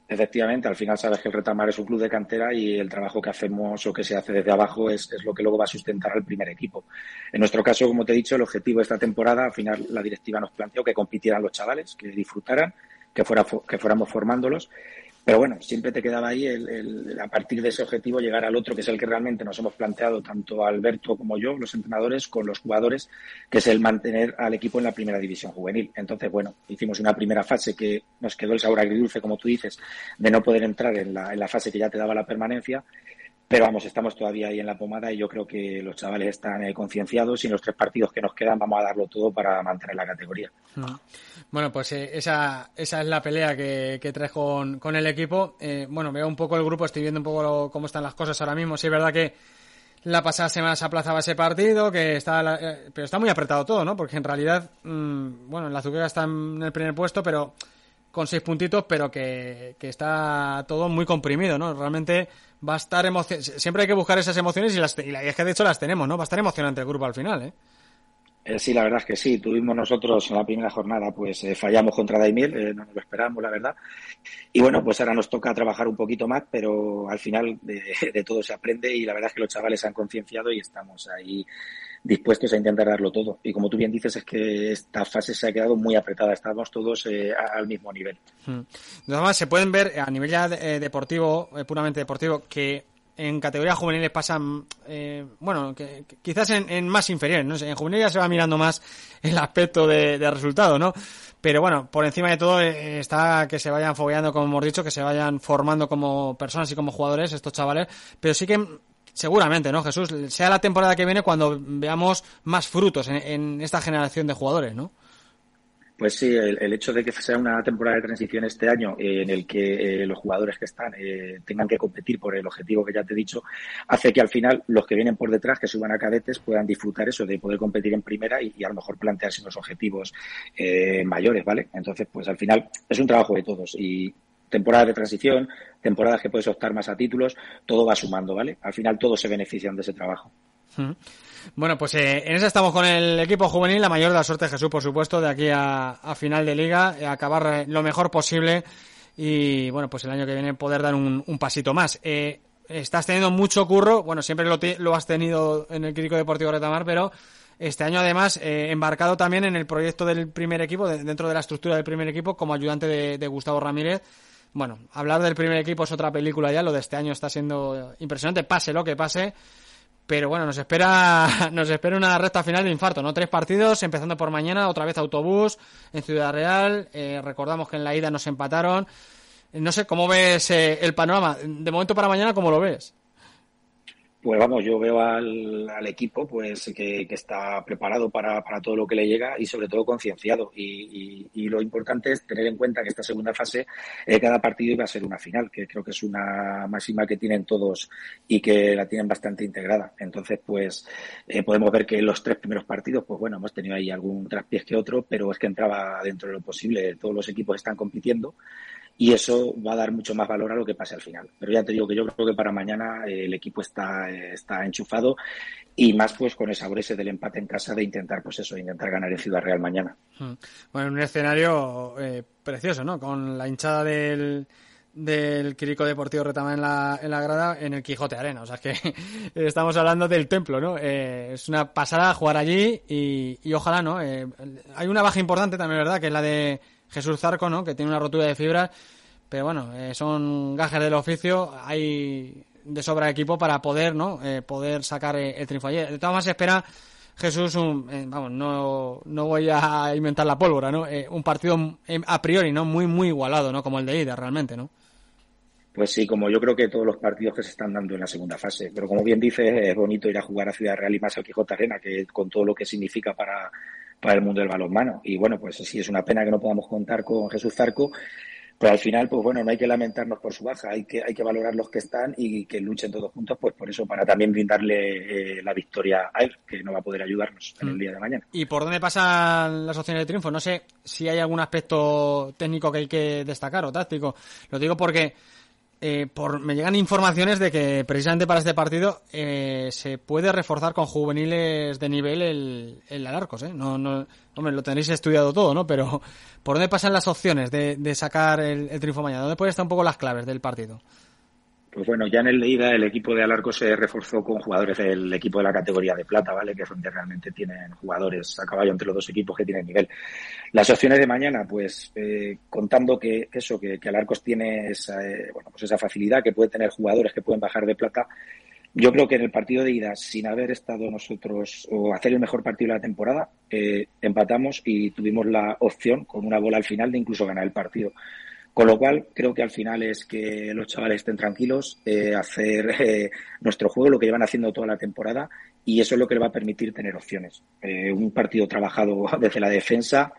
Efectivamente, al final sabes que el retamar es un club de cantera y el trabajo que hacemos o que se hace desde abajo es, lo que luego va a sustentar al primer equipo. En nuestro caso, como te he dicho, el objetivo de esta temporada, al final la directiva nos planteó que compitieran los chavales, que disfrutaran, que, fuera, que fuéramos formándolos. Pero bueno, siempre te quedaba ahí el, el- a partir de ese objetivo llegar al otro, que es el que realmente nos hemos planteado tanto Alberto como yo, los entrenadores, con los jugadores, que es el mantener al equipo en la primera división juvenil. Entonces, bueno, hicimos una primera fase que nos quedó el sabor agridulce, como tú dices, de no poder entrar en la, en la fase que ya te daba la permanencia. Pero vamos, estamos todavía ahí en la pomada y yo creo que los chavales están eh, concienciados y en los tres partidos que nos quedan vamos a darlo todo para mantener la categoría. Mm. Bueno, pues eh, esa, esa es la pelea que, que traes con, con el equipo. Eh, bueno, veo un poco el grupo, estoy viendo un poco lo- cómo están las cosas ahora mismo. Sí, es verdad que la pasada semana se aplazaba ese partido, que está, la- eh, pero está muy apretado todo, ¿no? Porque en realidad, mm, bueno, la Azuquera está en el primer puesto, pero con seis puntitos, pero que, que está todo muy comprimido, ¿no? Realmente va a estar emocionante. Siempre hay que buscar esas emociones y, las, y es que de hecho las tenemos, ¿no? Va a estar emocionante el grupo al final, ¿eh? Eh, sí, la verdad es que sí. Tuvimos nosotros en la primera jornada, pues eh, fallamos contra Daimiel, eh, no nos lo esperábamos, la verdad. Y bueno, pues ahora nos toca trabajar un poquito más, pero al final de, todo se aprende y la verdad es que los chavales se han concienciado y estamos ahí dispuestos a intentar darlo todo. Y como tú bien dices, es que esta fase se ha quedado muy apretada, estamos todos eh, al mismo nivel. Mm. De todas maneras, se pueden ver a nivel ya eh, deportivo, puramente deportivo, que en categorías juveniles pasan, eh, bueno, que, quizás en, en más inferiores, ¿no? sé, En juveniles ya se va mirando más el aspecto de, de resultado, ¿no? Pero bueno, por encima de todo eh, está que se vayan fogueando, como hemos dicho, que se vayan formando como personas y como jugadores estos chavales, pero sí que seguramente, ¿no, Jesús? Sea la temporada que viene cuando veamos más frutos en, en esta generación de jugadores, ¿no? Pues sí, el, el hecho de que sea una temporada de transición este año eh, en el que eh, los jugadores que están eh, tengan que competir por el objetivo que ya te he dicho, hace que al final los que vienen por detrás, que suban a cadetes, puedan disfrutar eso de poder competir en primera y, a lo mejor plantearse unos objetivos eh, mayores, ¿vale? Entonces, pues al final es un trabajo de todos y temporadas de transición, temporadas que puedes optar más a títulos, todo va sumando, ¿vale? Al final todos se benefician de ese trabajo. Bueno, pues eh, en eso estamos con el equipo juvenil. La mayor de la suerte, Jesús, por supuesto, de aquí a, a final de liga, eh, acabar eh, lo mejor posible y, bueno, pues el año que viene poder dar un, pasito más. Eh, estás teniendo mucho curro, bueno, siempre lo, has tenido en el Crítico Deportivo Retamar, pero este año además eh, embarcado también en el proyecto del primer equipo, de- dentro de la estructura del primer equipo, como ayudante de, de Gustavo Ramírez. Bueno, hablar del primer equipo es otra película ya, lo de este año está siendo impresionante, pase lo que pase. Pero bueno, nos espera, nos espera una recta final de infarto, ¿no? Tres partidos, empezando por mañana, otra vez autobús en Ciudad Real. Eh, recordamos que en la ida nos empataron. No sé cómo ves eh, el panorama. De momento para mañana, ¿cómo lo ves? Pues vamos, yo veo al, al equipo pues que, que está preparado para, para todo lo que le llega y sobre todo concienciado. Y, y- y lo importante es tener en cuenta que esta segunda fase, eh, cada partido iba a ser una final, que creo que es una máxima que tienen todos y que la tienen bastante integrada. Entonces, pues eh, podemos ver que los tres primeros partidos, pues bueno, hemos tenido ahí algún traspiés que otro, pero es que entraba dentro de lo posible. Todos los equipos están compitiendo y eso va a dar mucho más valor a lo que pase al final. Pero ya te digo que yo creo que para mañana eh, el equipo está, eh, está enchufado y más pues con el sabor del empate en casa de intentar pues eso, intentar ganar en Ciudad Real mañana. Hmm. Bueno, un escenario eh, precioso, ¿no? Con la hinchada del, del Quirico Deportivo Retama en la, en la grada en el Quijote Arena. O sea, es que estamos hablando del templo, ¿no? Eh, es una pasada jugar allí y, y ojalá, ¿no? Eh, hay una baja importante también, ¿verdad? Que es la de Jesús Zarco, ¿no? Que tiene una rotura de fibras. Pero bueno, eh, son gajes del oficio. Hay de sobra equipo para poder, ¿no? Eh, poder sacar eh, el triunfo. De todas maneras, espera Jesús, un, vamos, no, no voy a inventar la pólvora, ¿no? Un partido a priori, ¿no? Muy, muy igualado, ¿no? Como el de ida, realmente, ¿no? Pues sí, como yo creo que todos los partidos que se están dando en la segunda fase. Pero como bien dices, es bonito ir a jugar a Ciudad Real y más al Quijote Arena, que con todo lo que significa para, para el mundo del balonmano. Y bueno, pues sí, es una pena que no podamos contar con Jesús Zarco, pero al final, pues bueno, no hay que lamentarnos por su baja, hay que, hay que valorar los que están y que luchen todos juntos, pues por eso, para también brindarle eh, la victoria a él, que no va a poder ayudarnos en el día de mañana. ¿Y por dónde pasan las opciones de triunfo? No sé si hay algún aspecto técnico que hay que destacar o táctico. Lo digo porque eh, por, me llegan informaciones de que precisamente para este partido eh, se puede reforzar con juveniles de nivel el, el Alarcos, ¿eh? No, no, hombre, lo tenéis estudiado todo, ¿no? Pero ¿por dónde pasan las opciones de, sacar el, el triunfo mañana? ¿Dónde pueden estar un poco las claves del partido? Pues bueno, ya en el de ida el equipo de Alarco se reforzó con jugadores del equipo de la categoría de plata, ¿vale? Que es donde realmente tienen jugadores a caballo entre los dos equipos que tienen nivel. Las opciones de mañana, pues eh, contando que eso, que, que Alarcos tiene esa, eh, bueno, pues esa facilidad, que puede tener jugadores que pueden bajar de plata, yo creo que en el partido de ida, sin haber estado nosotros o hacer el mejor partido de la temporada, eh, empatamos y tuvimos la opción con una bola al final de incluso ganar el partido. Con lo cual, creo que al final es que los chavales estén tranquilos, eh, hacer eh, nuestro juego, lo que llevan haciendo toda la temporada, y eso es lo que le va a permitir tener opciones. Eh, un partido trabajado desde la defensa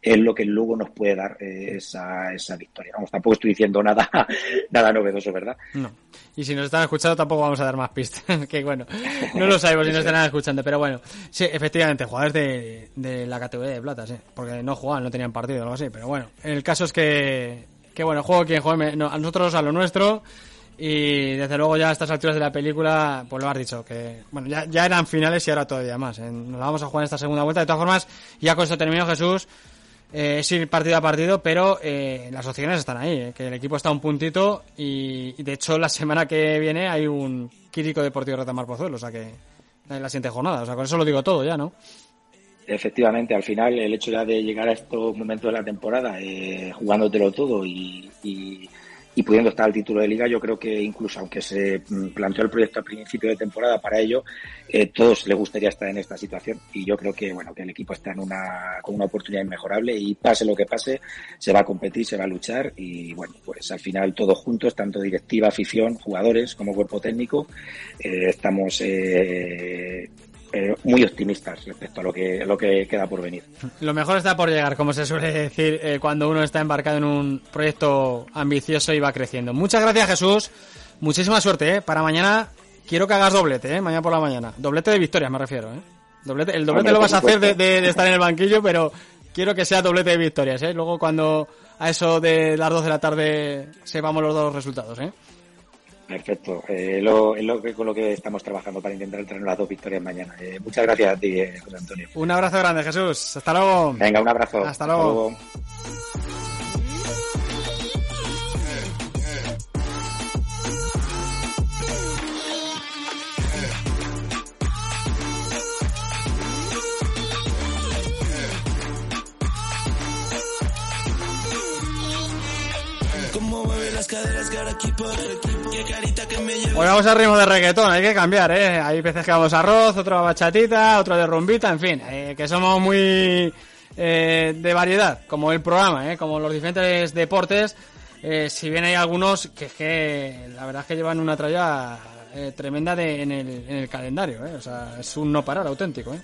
es lo que luego nos puede dar eh, esa, esa victoria. Vamos, tampoco estoy diciendo nada, nada novedoso, ¿verdad? No. Y si nos están escuchando tampoco vamos a dar más pistas, que bueno, no lo sabemos si nos están escuchando, pero bueno, sí, efectivamente, jugadores de, de la categoría de plata, sí, porque no jugaban, no tenían partido o algo así, pero bueno, el caso es que que bueno, juego quien juegue, no, a nosotros a lo nuestro. Y desde luego ya a estas alturas de la película, pues lo has dicho, que bueno, ya, ya eran finales y ahora todavía más. ¿eh? Nos vamos a jugar en esta segunda vuelta. De todas formas, ya con esto terminó Jesús. Eh, es ir partido a partido, pero eh, las opciones están ahí, eh, que el equipo está a un puntito y, de hecho la semana que viene hay un Quirico Deportivo Retamar Pozuelo, o sea que la siguiente jornada, o sea con eso lo digo todo ya, ¿no? Efectivamente, al final el hecho ya de llegar a estos momentos de la temporada eh, jugándotelo todo y, pudiendo estar al título de liga, yo creo que incluso aunque se planteó el proyecto al principio de temporada para ello, eh, todos les gustaría estar en esta situación. Y yo creo que bueno que el equipo está en una con una oportunidad inmejorable y pase lo que pase se va a competir, se va a luchar y bueno pues al final todos juntos, tanto directiva, afición, jugadores como cuerpo técnico, eh, estamos eh, muy optimistas respecto a lo que, lo que queda por venir. Lo mejor está por llegar, como se suele decir eh, cuando uno está embarcado en un proyecto ambicioso y va creciendo. Muchas gracias, Jesús. Muchísima suerte. ¿eh? Para mañana quiero que hagas doblete, ¿eh? mañana por la mañana. Doblete de victorias, me refiero. ¿eh? Doblete, el doblete lo vas a hacer de, de, de, estar en el banquillo, pero quiero que sea doblete de victorias. ¿eh? Luego, cuando a eso de las 2 de la tarde sepamos los dos resultados. ¿eh? Perfecto. Eh, lo, es lo que, con lo que estamos trabajando para intentar tener las dos victorias mañana. Eh, muchas gracias a ti, eh, José Antonio. Un abrazo grande, Jesús. Hasta luego. Venga, un abrazo. Hasta luego. Hasta luego. Hoy vamos a ritmo de reggaetón, hay que cambiar, ¿eh? Hay veces que vamos a arroz, otro a bachatita, otro de rumbita, en fin, eh, que somos muy eh, de variedad, como el programa, ¿eh? Como los diferentes deportes, si bien hay algunos que es que la verdad es que llevan una tralla tremenda en, el, en el calendario. O sea, es un no parar auténtico.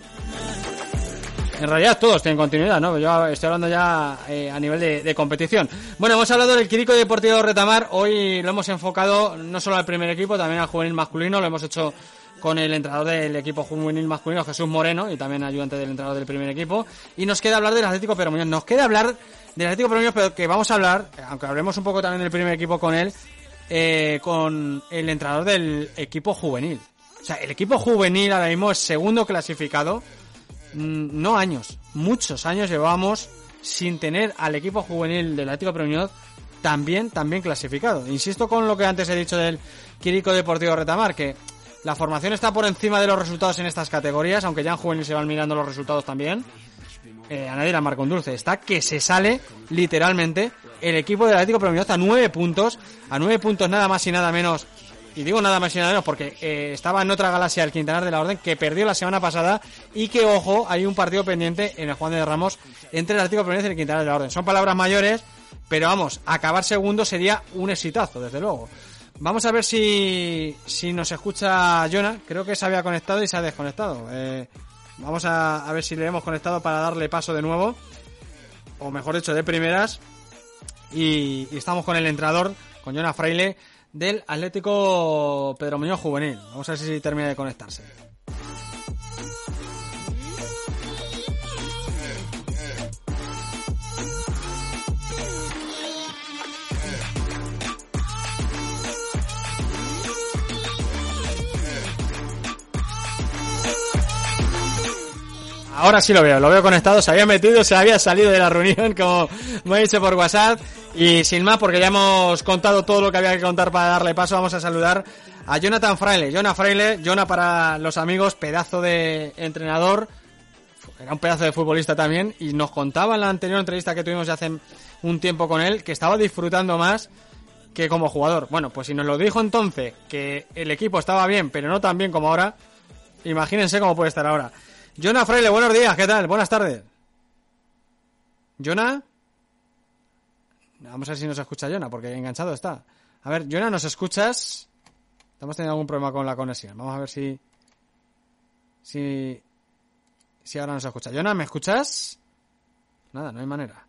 En realidad todos tienen continuidad, ¿no? Yo estoy hablando ya eh, a nivel de, de, competición. Bueno, hemos hablado del Quirico Deportivo Retamar. Hoy lo hemos enfocado no solo al primer equipo, también al juvenil masculino. Lo hemos hecho con el entrenador del equipo juvenil masculino, Jesús Moreno, y también ayudante del entrenador del primer equipo. Y nos queda hablar del Atlético Pero Muñoz. Nos queda hablar del Atlético Pero Muñoz, pero que vamos a hablar, aunque hablemos un poco también del primer equipo con él, eh, con el entrenador del equipo juvenil. O sea, el equipo juvenil ahora mismo es segundo clasificado no años, muchos años llevamos sin tener al equipo juvenil del Atlético Proñoz también, también clasificado. Insisto con lo que antes he dicho del Quirico Deportivo Retamar, que la formación está por encima de los resultados en estas categorías, aunque ya en juvenil se van mirando los resultados también. Eh, a nadie la marca un dulce. Está que se sale literalmente el equipo del Atlético Proñoz a nueve puntos, a nueve puntos nada más y nada menos y digo nada más y nada menos porque eh, estaba en otra galaxia el Quintanar de la Orden que perdió la semana pasada y que, ojo, hay un partido pendiente en el Juan de Ramos entre el Atlético Peñones y el Quintanar de la Orden. Son palabras mayores, pero vamos, acabar segundo sería un exitazo, desde luego. Vamos a ver si, si nos escucha Jonah. Creo que se había conectado y se ha desconectado. Eh, vamos a, a ver si le hemos conectado para darle paso de nuevo. O mejor dicho, de primeras. Y, y estamos con el entrenador, con Jonah Fraile del Atlético Pedro Muñoz Juvenil. Vamos a ver si termina de conectarse. Ahora sí lo veo, lo veo conectado, se había metido, se había salido de la reunión, como me he dicho por WhatsApp. Y sin más, porque ya hemos contado todo lo que había que contar para darle paso, vamos a saludar a Jonathan Fraile. Jonah Fraile, Jonah para los amigos, pedazo de entrenador, era un pedazo de futbolista también, y nos contaba en la anterior entrevista que tuvimos hace un tiempo con él, que estaba disfrutando más que como jugador. Bueno, pues si nos lo dijo entonces, que el equipo estaba bien, pero no tan bien como ahora, imagínense cómo puede estar ahora. Jonah Fraile, buenos días, ¿qué tal? Buenas tardes. Jonah. Vamos a ver si nos escucha Jonah, porque enganchado está. A ver, Jonah, ¿nos escuchas? Estamos teniendo algún problema con la conexión. Vamos a ver si... Si... Si ahora nos escucha. Jonah, ¿me escuchas? Nada, no hay manera.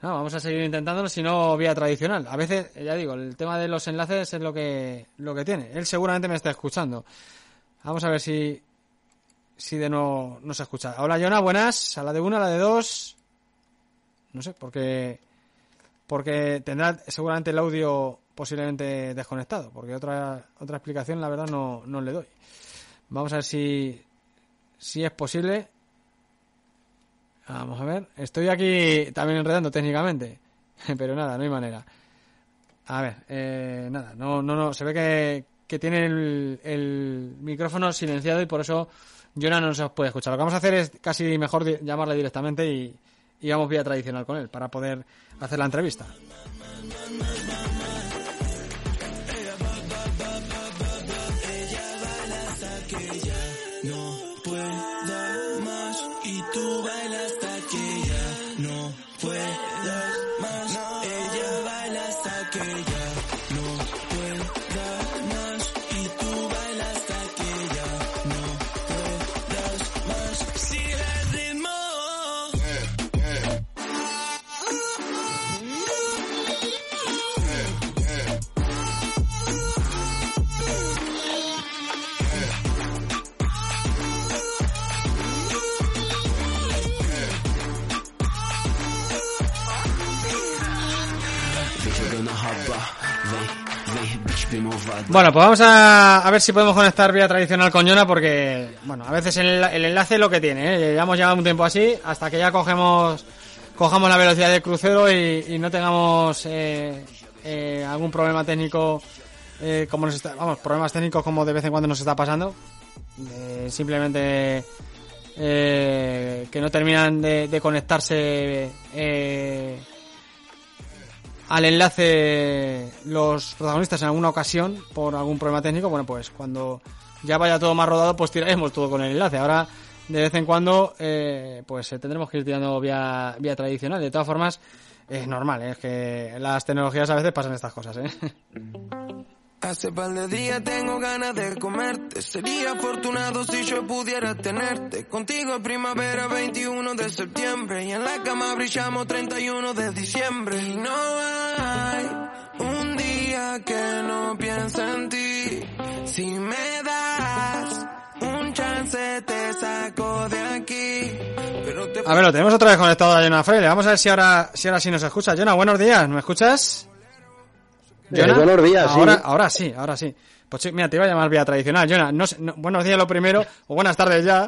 No, vamos a seguir intentándolo, si no, vía tradicional. A veces, ya digo, el tema de los enlaces es lo que, lo que tiene. Él seguramente me está escuchando. Vamos a ver si, si de nuevo nos escucha. Hola, Jonah, buenas. A la de una, a la de dos. No sé, porque, porque tendrá seguramente el audio posiblemente desconectado, porque otra, otra explicación, la verdad, no, no le doy. Vamos a ver si, si es posible. Vamos a ver. Estoy aquí también enredando técnicamente. Pero nada, no hay manera. A ver, eh, nada, no, no, no. Se ve que, que tiene el, el micrófono silenciado y por eso Jonah no nos puede escuchar. Lo que vamos a hacer es casi mejor llamarle directamente y, y vamos vía tradicional con él para poder hacer la entrevista. Bueno, pues vamos a, a ver si podemos conectar vía tradicional con Jonah porque, bueno, a veces el, enlace es lo que tiene, ¿eh? Ya hemos llevado un tiempo así hasta que ya cogemos cojamos la velocidad de crucero y, y no tengamos eh, eh, algún problema técnico eh, como nos está, vamos, problemas técnicos como de vez en cuando nos está pasando. Eh, simplemente eh, que no terminan de, de conectarse eh, al enlace los protagonistas en alguna ocasión por algún problema técnico, bueno, pues cuando ya vaya todo más rodado, pues tiraremos todo con el enlace. Ahora, de vez en cuando, eh, pues eh, tendremos que ir tirando vía, vía tradicional. De todas formas, es normal, ¿eh? es que las tecnologías a veces pasan estas cosas, ¿eh? Hace par de días tengo ganas de comerte. Sería afortunado si yo pudiera tenerte. Contigo en primavera 21 de septiembre. Y en la cama brillamos 31 de diciembre. Y no hay un día que no piense en ti. Si me das un chance te saco de aquí. Pero te A ver, lo tenemos otra vez conectado a Jonah Freire. Vamos a ver si ahora, si ahora sí nos escucha. Jonah, buenos días, ¿me escuchas? Eh, buenos días, sí. ahora, Ahora sí, ahora sí. Pues mira, te iba a llamar vía tradicional. Jonah, no sé- no- buenos días lo primero, o buenas tardes ya.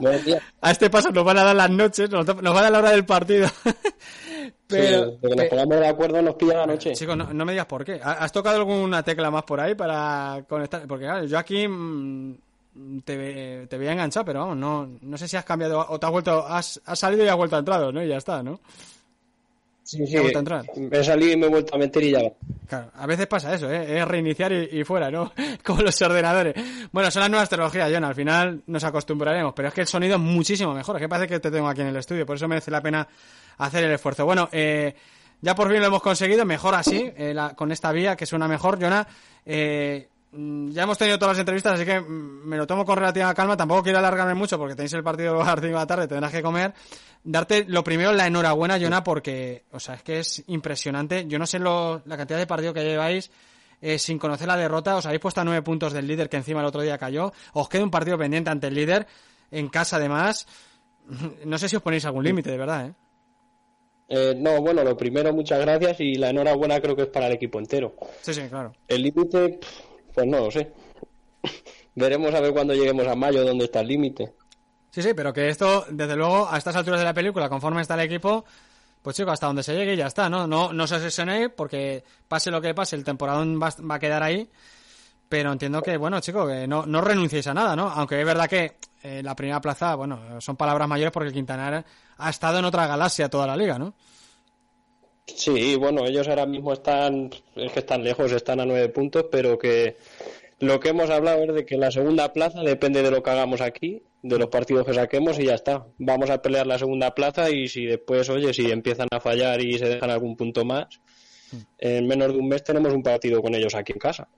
A este paso nos van a dar las noches, nos, nos van a dar la hora del partido. Pero, Sí, que nos pongamos de acuerdo nos pilla la noche. Chicos, no, no me digas por qué. ¿Ha- ¿Has tocado alguna tecla más por ahí para conectar? Porque claro, yo aquí mm, te, te veía enganchado, pero vamos, no, no sé si has cambiado o te has vuelto, has, has salido y has vuelto a entrar, ¿no? Y ya está, ¿no? Sí, sí. Vuelto a entrar. Me he salido y me he vuelto a meter y ya va. Claro, a veces pasa eso, ¿eh? Es reiniciar y, y fuera, ¿no? Como los ordenadores. Bueno, son las nuevas tecnologías, John. Al final nos acostumbraremos, pero es que el sonido es muchísimo mejor. Es que parece que te tengo aquí en el estudio, por eso merece la pena hacer el esfuerzo. Bueno, eh, ya por fin lo hemos conseguido, mejor así, eh, la- con esta vía que suena mejor, Jonah. Eh, ya hemos tenido todas las entrevistas, así que mm, me lo tomo con relativa calma. Tampoco quiero alargarme mucho porque tenéis el partido a las 5 de la tarde, tendrás que comer. Darte lo primero la enhorabuena, Jonah, porque, o sea, es que es impresionante. Yo no sé lo- la cantidad de partido que lleváis eh, sin conocer la derrota. Os habéis puesto a nueve puntos del líder que encima el otro día cayó. Os queda un partido pendiente ante el líder, en casa además. No sé si os ponéis algún límite, de verdad, ¿eh? Eh, no, bueno, lo primero, muchas gracias y la enhorabuena creo que es para el equipo entero. Sí, sí, claro. El límite, pues no lo sé. Veremos a ver cuando lleguemos a mayo dónde está el límite. Sí, sí, pero que esto, desde luego, a estas alturas de la película, conforme está el equipo, pues chicos, hasta donde se llegue ya está, ¿no? No, no obsesionéis porque pase lo que pase, el temporadón va, va a quedar ahí. Pero entiendo que, bueno, chicos, que no, no renunciéis a nada, ¿no? Aunque es verdad que eh, la primera plaza, bueno, son palabras mayores porque Quintanar ha estado en otra galaxia toda la liga, ¿no? Sí, bueno, ellos ahora mismo están, es que están lejos, están a nueve puntos, pero que lo que hemos hablado es de que la segunda plaza depende de lo que hagamos aquí, de los partidos que saquemos y ya está. Vamos a pelear la segunda plaza y si después, oye, si empiezan a fallar y se dejan algún punto más, en menos de un mes tenemos un partido con ellos aquí en casa.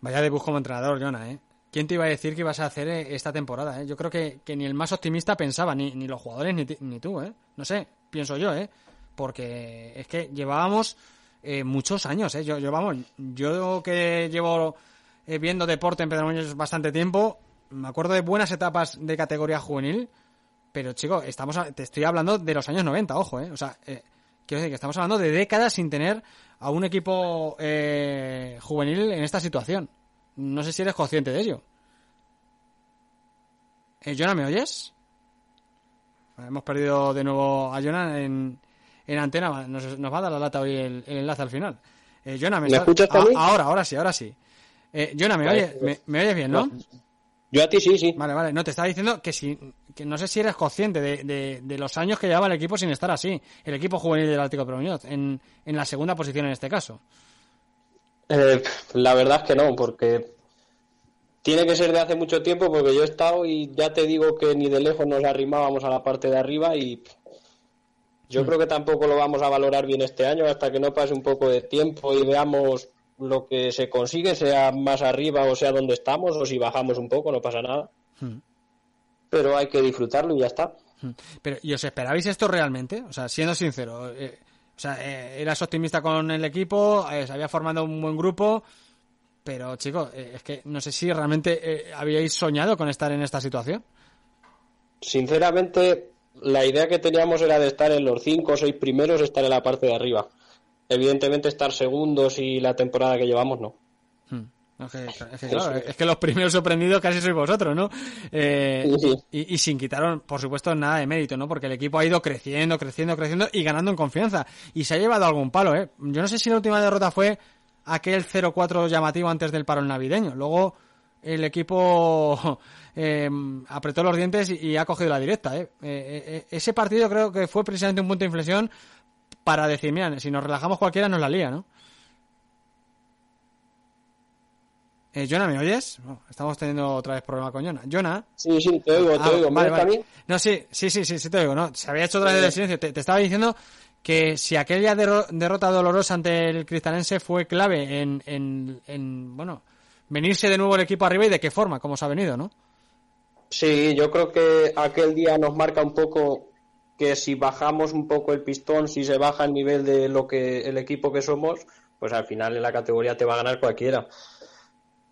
Vaya debut como entrenador, Jonah, ¿eh? ¿Quién te iba a decir que ibas a hacer eh, esta temporada? Eh? Yo creo que, que, ni el más optimista pensaba, ni, ni los jugadores, ni, ni, tú, ¿eh? No sé, pienso yo, ¿eh? Porque es que llevábamos eh, muchos años, ¿eh? Yo, yo, vamos, yo que llevo eh, viendo deporte en Pedro Muñoz bastante tiempo, me acuerdo de buenas etapas de categoría juvenil, pero chico, estamos a, te estoy hablando de los años 90, ojo, ¿eh? O sea, eh, quiero decir que estamos hablando de décadas sin tener a un equipo eh, juvenil en esta situación. No sé si eres consciente de ello. Eh, Jonah, ¿me oyes? Hemos perdido de nuevo a Jonah en, en antena. Nos, nos, va a dar la lata hoy el, el enlace al final. Eh, Jonah, ¿me, ¿Me escuchas también? Ah, ahora, ahora sí, ahora sí. Eh, Jonah, ¿me, Vale, oye, pues- me, me oyes bien, no? Yo a ti sí, sí. Vale, vale. No, te estaba diciendo que si que no sé si eres consciente de, de, de los años que llevaba el equipo sin estar así. El equipo juvenil del Atlético de Muñoz, en, en la segunda posición en este caso. Eh, la verdad es que no, porque tiene que ser de hace mucho tiempo, porque yo he estado y ya te digo que ni de lejos nos arrimábamos a la parte de arriba y yo creo que tampoco lo vamos a valorar bien este año hasta que no pase un poco de tiempo y veamos lo que se consigue, sea más arriba o sea donde estamos, o si bajamos un poco, no pasa nada. Hmm. Pero hay que disfrutarlo y ya está. Pero, ¿y os esperabais esto realmente? O sea, siendo sincero, eh, o sea, eh, eras optimista con el equipo, eh, se había formado un buen grupo, pero chicos, eh, es que no sé si realmente habíais soñado con estar en esta situación. Sinceramente, la idea que teníamos era de estar en los cinco o seis primeros, estar en la parte de arriba. Evidentemente, estar segundos y la temporada que llevamos, no. Hmm. Es que, es, que, claro, es que, los primeros sorprendidos casi sois vosotros, ¿no? Eh, Sí, sí. y, y, sin quitar, por supuesto, nada de mérito, ¿no? Porque el equipo ha ido creciendo, creciendo, creciendo y ganando en confianza. Y se ha llevado algún palo, ¿eh? Yo no sé si la última derrota fue aquel 0-4 llamativo antes del paro navideño. Luego el equipo eh, apretó los dientes y, y, ha cogido la directa, ¿eh? Eh, Ese partido creo que fue precisamente un punto de inflexión para decir, mira, si nos relajamos cualquiera nos la lía, ¿no? Eh, Jonah, ¿me oyes? Oh, estamos teniendo otra vez problema con Jonah. Jonah. Sí, sí, te oigo, te ah, oigo. ¿Me vale, vale. No, sí, sí, sí, sí, sí, te oigo, ¿no? Se había hecho otra vez el silencio. Te, te, estaba diciendo que si aquella derro derrota dolorosa ante el cristalense fue clave en, en, en, bueno, venirse de nuevo el equipo arriba y de qué forma, cómo se ha venido, ¿no? Sí, yo creo que aquel día nos marca un poco que si bajamos un poco el pistón, si se baja el nivel de lo que el equipo que somos, pues al final en la categoría te va a ganar cualquiera.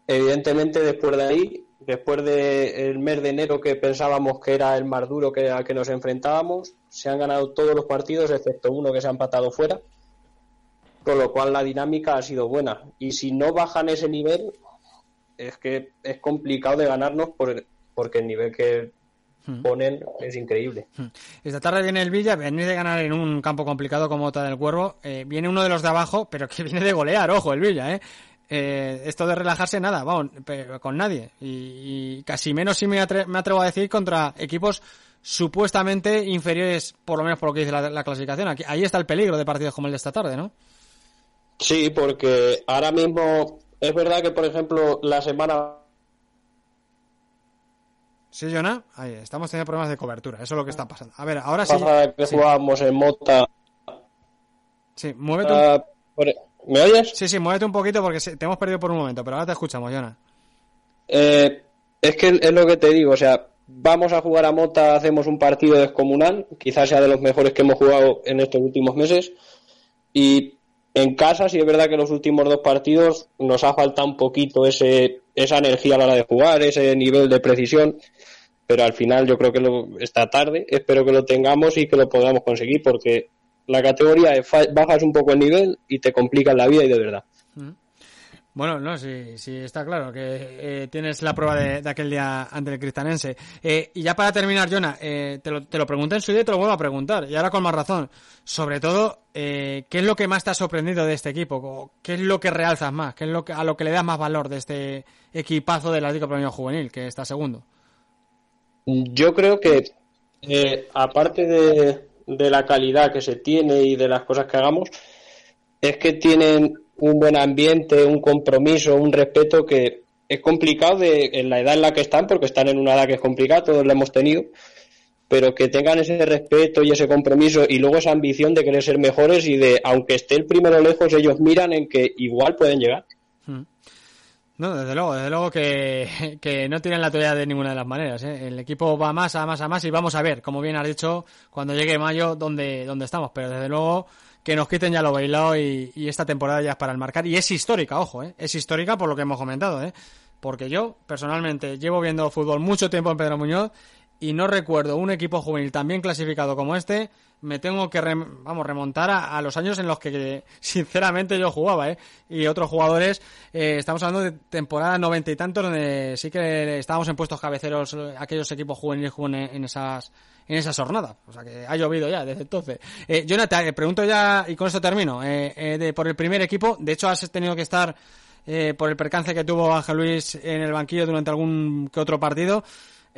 Evidentemente, después de ahí, después del de mes de enero que pensábamos que era el más duro que al que nos enfrentábamos, se han ganado todos los partidos, excepto uno que se ha empatado fuera, con lo cual la dinámica ha sido buena. Y si no bajan ese nivel, es que es complicado de ganarnos por, porque el nivel que ponen es increíble. Esta tarde viene el Villa, viene de ganar en un campo complicado como Ota del Cuervo, eh, viene uno de los de abajo, pero que viene de golear, ojo, el Villa, ¿eh? Eh, esto de relajarse nada, vamos, con nadie. Y, y casi menos si me, atre me, atrevo a decir contra equipos supuestamente inferiores, por lo menos por lo que dice la, la, clasificación. Aquí, ahí está el peligro de partidos como el de esta tarde, ¿no? Sí, porque ahora mismo es verdad que, por ejemplo, la semana... Sí, Jonah, ahí estamos teniendo problemas de cobertura, eso es lo que está pasando. A ver, ahora sí... que sí. jugábamos en Mota... Sí, muévete... Uh, por... ¿Me oyes? Sí, sí, muévete un poquito porque te hemos perdido por un momento, pero ahora te escuchamos, Jonah. Eh, es que es lo que te digo, o sea, vamos a jugar a Mota, hacemos un partido descomunal, quizás sea de los mejores que hemos jugado en estos últimos meses, y en casa sí es verdad que los últimos dos partidos nos ha faltado un poquito ese, esa energía a la hora de jugar, ese nivel de precisión, pero al final yo creo que lo, esta tarde espero que lo tengamos y que lo podamos conseguir porque la categoría es bajas un poco el nivel y te complican la vida y de verdad. Bueno, no, sí, sí, está claro que eh, tienes la prueba de, de, aquel día ante el cristanense. Eh, y ya para terminar, Jonah, eh, te, lo, te, lo, pregunté en su día y te lo vuelvo a preguntar, y ahora con más razón. Sobre todo, eh, ¿qué es lo que más te ha sorprendido de este equipo? ¿Qué es lo que realzas más? ¿Qué es lo que, a lo que le das más valor de este equipazo del Atlético Premio Juvenil, que está segundo? Yo creo que, eh, aparte de, la calidad que se tiene y de las cosas que hagamos, es que tienen un buen ambiente, un compromiso, un respeto que es complicado de, en la edad en la que están, porque están en una edad que es complicada, todos lo hemos tenido, pero que tengan ese respeto y ese compromiso y luego esa ambición de querer ser mejores y de, aunque esté el primero lejos, ellos miran en que igual pueden llegar. No, desde luego, desde luego que, que no tienen la toalla de ninguna de las maneras. ¿eh? El equipo va más, a más, a más y vamos a ver, como bien has dicho, cuando llegue mayo, dónde, dónde estamos. Pero desde luego que nos quiten ya lo bailado y, y esta temporada ya es para el marcar. Y es histórica, ojo, ¿eh? es histórica por lo que hemos comentado. ¿eh? Porque yo, personalmente, llevo viendo fútbol mucho tiempo en Pedro Muñoz y no recuerdo un equipo juvenil tan bien clasificado como este. Me tengo que vamos remontar a, los años en los que sinceramente yo jugaba, ¿eh? Y otros jugadores, eh, estamos hablando de temporada noventa y tantos donde sí que estábamos en puestos cabeceros eh, aquellos equipos juveniles jugaban en esas en esas jornadas. O sea que ha llovido ya desde entonces. Eh, Jonathan, pregunto ya y con esto termino. Eh, eh, de, por el primer equipo, de hecho has tenido que estar eh, por el percance que tuvo Ángel Luis en el banquillo durante algún que otro partido.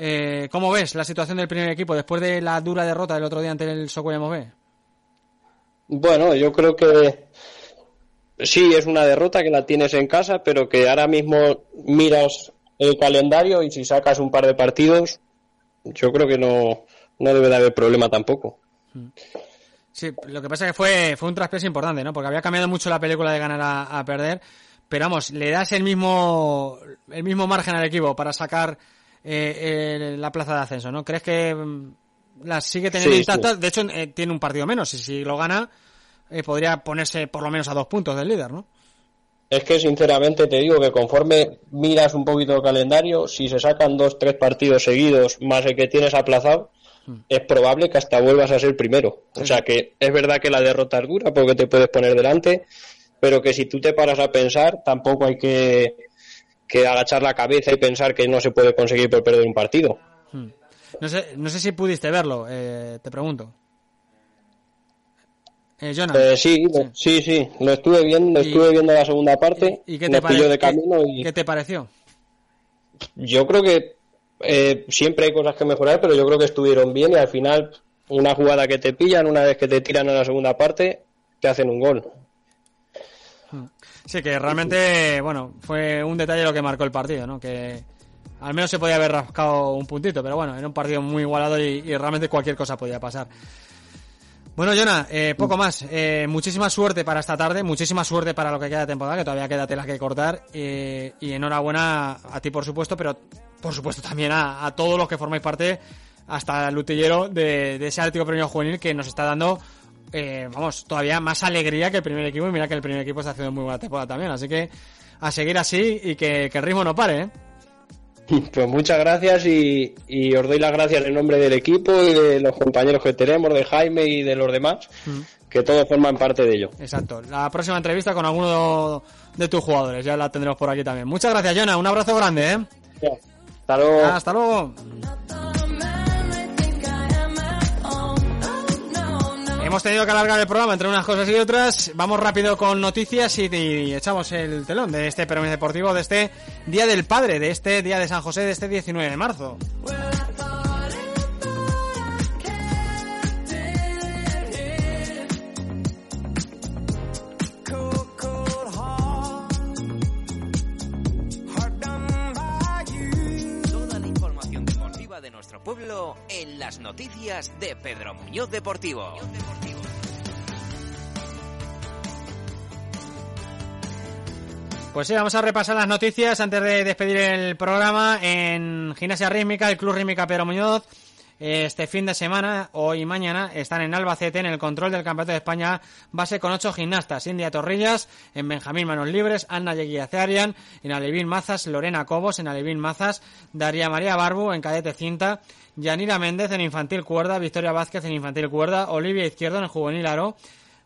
Eh, ¿Cómo ves la situación del primer equipo después de la dura derrota del otro día ante el Socuellamos B? Bueno, yo creo que sí, es una derrota que la tienes en casa, pero que ahora mismo miras el calendario y si sacas un par de partidos, yo creo que no, no debe de haber problema tampoco. Sí, lo que pasa es que fue, fue un traspeso importante, ¿no? Porque había cambiado mucho la película de ganar a, a perder, pero vamos, le das el mismo, el mismo margen al equipo para sacar eh, eh, la plaza de ascenso, ¿no? ¿Crees que la sigue teniendo Sí, intacta? sí. De hecho, eh, tiene un partido menos y si lo gana, eh, podría ponerse por lo menos a dos puntos del líder, ¿no? Es que sinceramente te digo que conforme miras un poquito el calendario, si se sacan dos, tres partidos seguidos más el que tienes aplazado, es probable que hasta vuelvas a ser primero. O sea que es verdad que la derrota es dura porque te puedes poner delante, pero que si tú te paras a pensar, tampoco hay que, que agachar la cabeza y pensar que no se puede conseguir por perder un partido. Hmm. No sé, no sé si pudiste verlo, eh, te pregunto. Eh. Eh, sí, lo- sí, sí, lo estuve viendo, Y- estuve viendo la segunda parte, ¿Y qué te, pare- pilló de qué- camino y qué te pareció? yo creo que eh, siempre hay cosas que mejorar, pero yo creo que estuvieron bien y al final una jugada que te pillan, una vez que te tiran a la segunda parte, te hacen un gol. Sí, que realmente, bueno, fue un detalle lo que marcó el partido, ¿no? Que al menos se podía haber rascado un puntito, pero bueno, era un partido muy igualado y, realmente cualquier cosa podía pasar. Bueno, Jonah, eh, poco más. Eh, muchísima suerte para esta tarde, muchísima suerte para lo que queda de temporada, que todavía queda tela que cortar. eh, y enhorabuena a ti, por supuesto, pero por supuesto también a, todos los que formáis parte, hasta el lutillero de, de ese Atlético Premio Juvenil que nos está dando, eh, vamos, todavía más alegría que el primer equipo. Y mira que el primer equipo está haciendo muy buena temporada también. Así que a seguir así y que, que el ritmo no pare, ¿eh? Pues muchas gracias y, y os doy las gracias en nombre del equipo y de los compañeros que tenemos, de Jaime y de los demás, que todos forman parte de ello. Exacto. La próxima entrevista con alguno de tus jugadores, ya la tendremos por aquí también. Muchas gracias, Jonah. Un abrazo grande, ¿eh? Hasta luego. Hasta luego. Hemos tenido que alargar el programa entre unas cosas y otras. Vamos rápido con noticias y, echamos el telón de este premio deportivo, de este Día del Padre, de este Día de San José, de este 19 de marzo. Noticias de Pedro Muñoz Deportivo. Pues sí, vamos a repasar las noticias antes de despedir el programa. En Gimnasia Rítmica, el Club Rítmica Pedro Muñoz, este fin de semana, hoy y mañana, están en Albacete en el control del Campeonato de España base con ocho gimnastas. India Torrillas, en Benjamín Manos Libres, Anna Yeguiacearian, en Alevín Mazas, Lorena Cobos, en Alevín Mazas, Daría María Barbu, en Cadete Cinta, Yanira Méndez en Infantil Cuerda, Victoria Vázquez en Infantil Cuerda, Olivia Izquierdo en Juvenil Aro,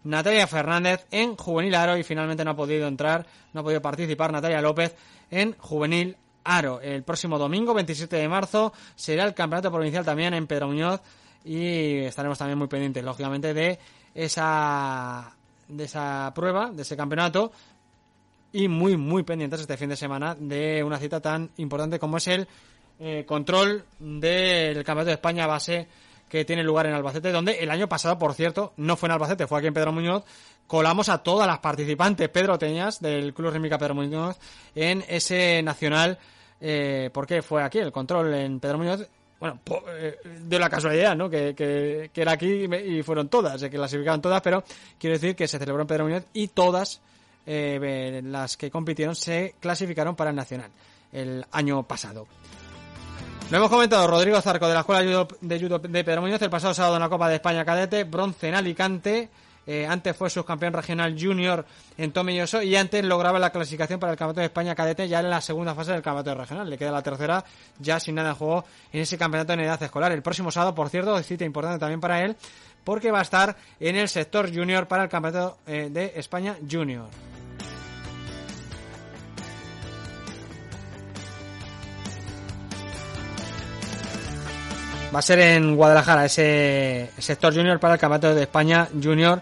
Natalia Fernández en Juvenil Aro y finalmente no ha podido entrar, no ha podido participar Natalia López en Juvenil Aro. El próximo domingo, 27 de marzo, será el campeonato provincial también en Pedro Muñoz y estaremos también muy pendientes, lógicamente, de esa, de esa prueba, de ese campeonato y muy, muy pendientes este fin de semana de una cita tan importante como es el eh, control del Campeonato de España base que tiene lugar en Albacete, donde el año pasado, por cierto, no fue en Albacete, fue aquí en Pedro Muñoz, colamos a todas las participantes pedroteñas del Club Rítmica Pedro Muñoz en ese nacional, eh, porque fue aquí el control en Pedro Muñoz, bueno, po- eh, dio la casualidad, ¿no? Que, que- que era aquí y fueron todas, que clasificaron todas, pero quiero decir que se celebró en Pedro Muñoz y todas eh, las que compitieron se clasificaron para el Nacional el año pasado. Lo hemos comentado, Rodrigo Zarco de la Escuela de Judo de, Pedro Muñoz el pasado sábado en la Copa de España Cadete, bronce en Alicante, eh, antes fue subcampeón regional junior en Tomelloso y antes lograba la clasificación para el Campeonato de España Cadete ya en la segunda fase del Campeonato regional. Le queda la tercera ya sin nada en juego en ese campeonato en edad escolar. El próximo sábado, por cierto, cita importante también para él, porque va a estar en el sector junior para el Campeonato eh, de España Junior. Va a ser en Guadalajara ese sector junior para el Campeonato de España Junior,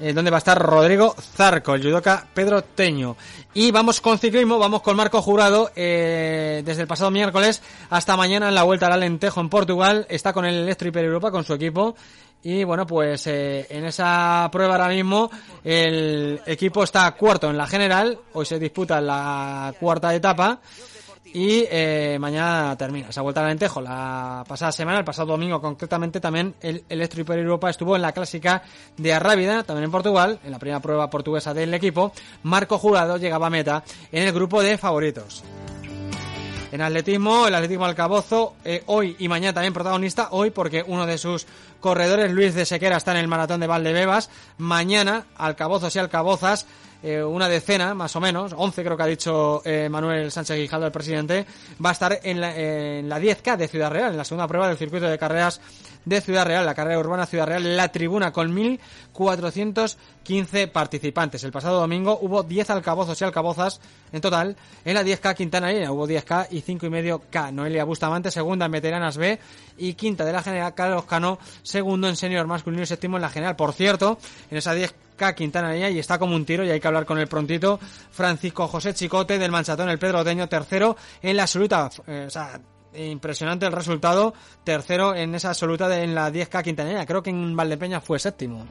eh, donde va a estar Rodrigo Zarco, el judoka Pedro Teño. Y vamos con ciclismo, vamos con Marco Jurado, eh, desde el pasado miércoles hasta mañana en la Vuelta al Alentejo en Portugal. Está con el Electro Hiper Europa, con su equipo. Y bueno, pues eh, en esa prueba ahora mismo el equipo está cuarto en la general. Hoy se disputa la cuarta etapa. Y eh, mañana termina esa vuelta al Alentejo. La pasada semana, el pasado domingo concretamente, también el Electro Hiper Europa estuvo en la clásica de Arrábida, también en Portugal, en la primera prueba portuguesa del equipo. Marco Jurado llegaba a meta en el grupo de favoritos. En atletismo, el atletismo Alcabozo, eh, hoy y mañana también protagonista, hoy porque uno de sus corredores, Luis de Sequera, está en el maratón de Valdebebas. Mañana, Alcabozos y Alcabozas, eh, una decena, más o menos, 11 creo que ha dicho eh, Manuel Sánchez Guijaldo, el presidente, va a estar en la, en la 10K de Ciudad Real, en la segunda prueba del circuito de carreras de Ciudad Real, la carrera urbana Ciudad Real, la tribuna con 1.415 participantes. El pasado domingo hubo 10 alcabozos y alcabozas en total. En la 10K Quintana Arena hubo 10K y 5,5K. Noelia Bustamante, segunda en veteranas B y quinta de la general. Carlos Cano, segundo en senior masculino y séptimo en la general. Por cierto, en esa 10K Quintana Arena y está como un tiro y hay que hablar con el prontito. Francisco José Chicote del Manchatón, el Pedro Teño, tercero en la absoluta. eh, o sea, impresionante el resultado. Tercero en esa absoluta de, en la 10K Quintanilla. Creo que en Valdepeña fue séptimo.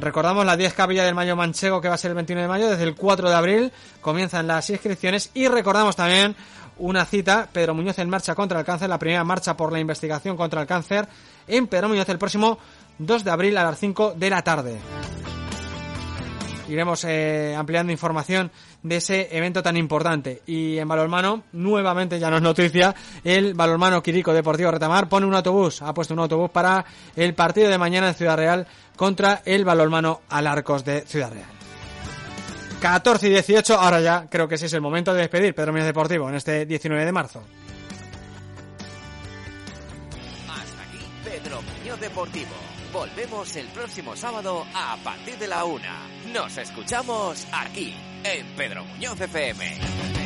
Recordamos la 10K Villa del Mayo Manchego que va a ser el 21 de mayo. Desde el 4 de abril comienzan las inscripciones. Y recordamos también una cita, Pedro Muñoz en marcha contra el cáncer, la primera marcha por la investigación contra el cáncer en Pedro Muñoz el próximo 2 de abril a las 5 de la tarde. Iremos eh, ampliando información de ese evento tan importante. Y en balonmano, nuevamente ya no es noticia, el balonmano Quirico Deportivo Retamar pone un autobús, ha puesto un autobús para el partido de mañana en Ciudad Real contra el balonmano Alarcos de Ciudad Real. 14 y 18, ahora ya creo que ese es el momento de despedir Pedro Muñoz Deportivo en este 19 de marzo. Hasta aquí Pedro Muñoz Deportivo. Volvemos el próximo sábado a partir de la una. Nos escuchamos aquí, en Pedro Muñoz FM.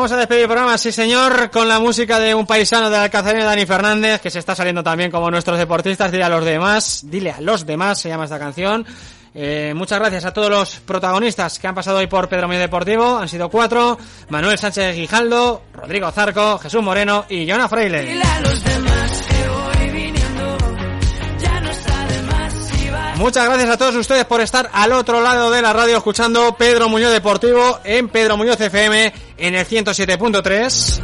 Vamos a despedir el programa, sí señor, con la música de un paisano de Alcacerena, Dani Fernández, que se está saliendo también como nuestros deportistas. Dile a los demás, dile a los demás, se llama esta canción. Eh, muchas gracias a todos los protagonistas que han pasado hoy por Pedro Medio Deportivo. Han sido cuatro. Manuel Sánchez Guijaldo, Rodrigo Zarco, Jesús Moreno y Joana Freile. Muchas gracias a todos ustedes por estar al otro lado de la radio escuchando Pedro Muñoz Deportivo en Pedro Muñoz FM en el 107.3.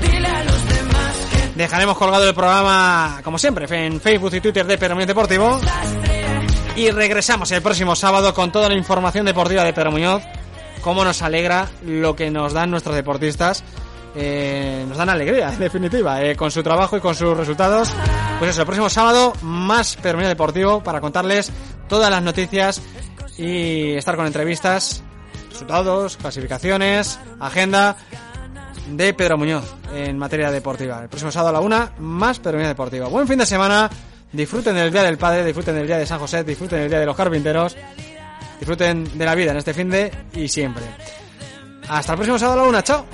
Dile a los demás que Dejaremos colgado el programa, como siempre, en Facebook y Twitter de Pedro Muñoz Deportivo. Y regresamos el próximo sábado con toda la información deportiva de Pedro Muñoz. Cómo nos alegra lo que nos dan nuestros deportistas. Eh, nos dan alegría, en definitiva, eh, con su trabajo y con sus resultados. Pues eso, el próximo sábado, más Pedro Muñoz Deportivo para contarles todas las noticias y estar con entrevistas, resultados, clasificaciones, agenda de Pedro Muñoz en materia deportiva. El próximo sábado a la una, más Pedro Muñoz Deportivo. Buen fin de semana. Disfruten del Día del Padre, disfruten del Día de San José, disfruten del Día de los Carpinteros, disfruten de la vida en este fin de y siempre. Hasta el próximo sábado a la una, chao.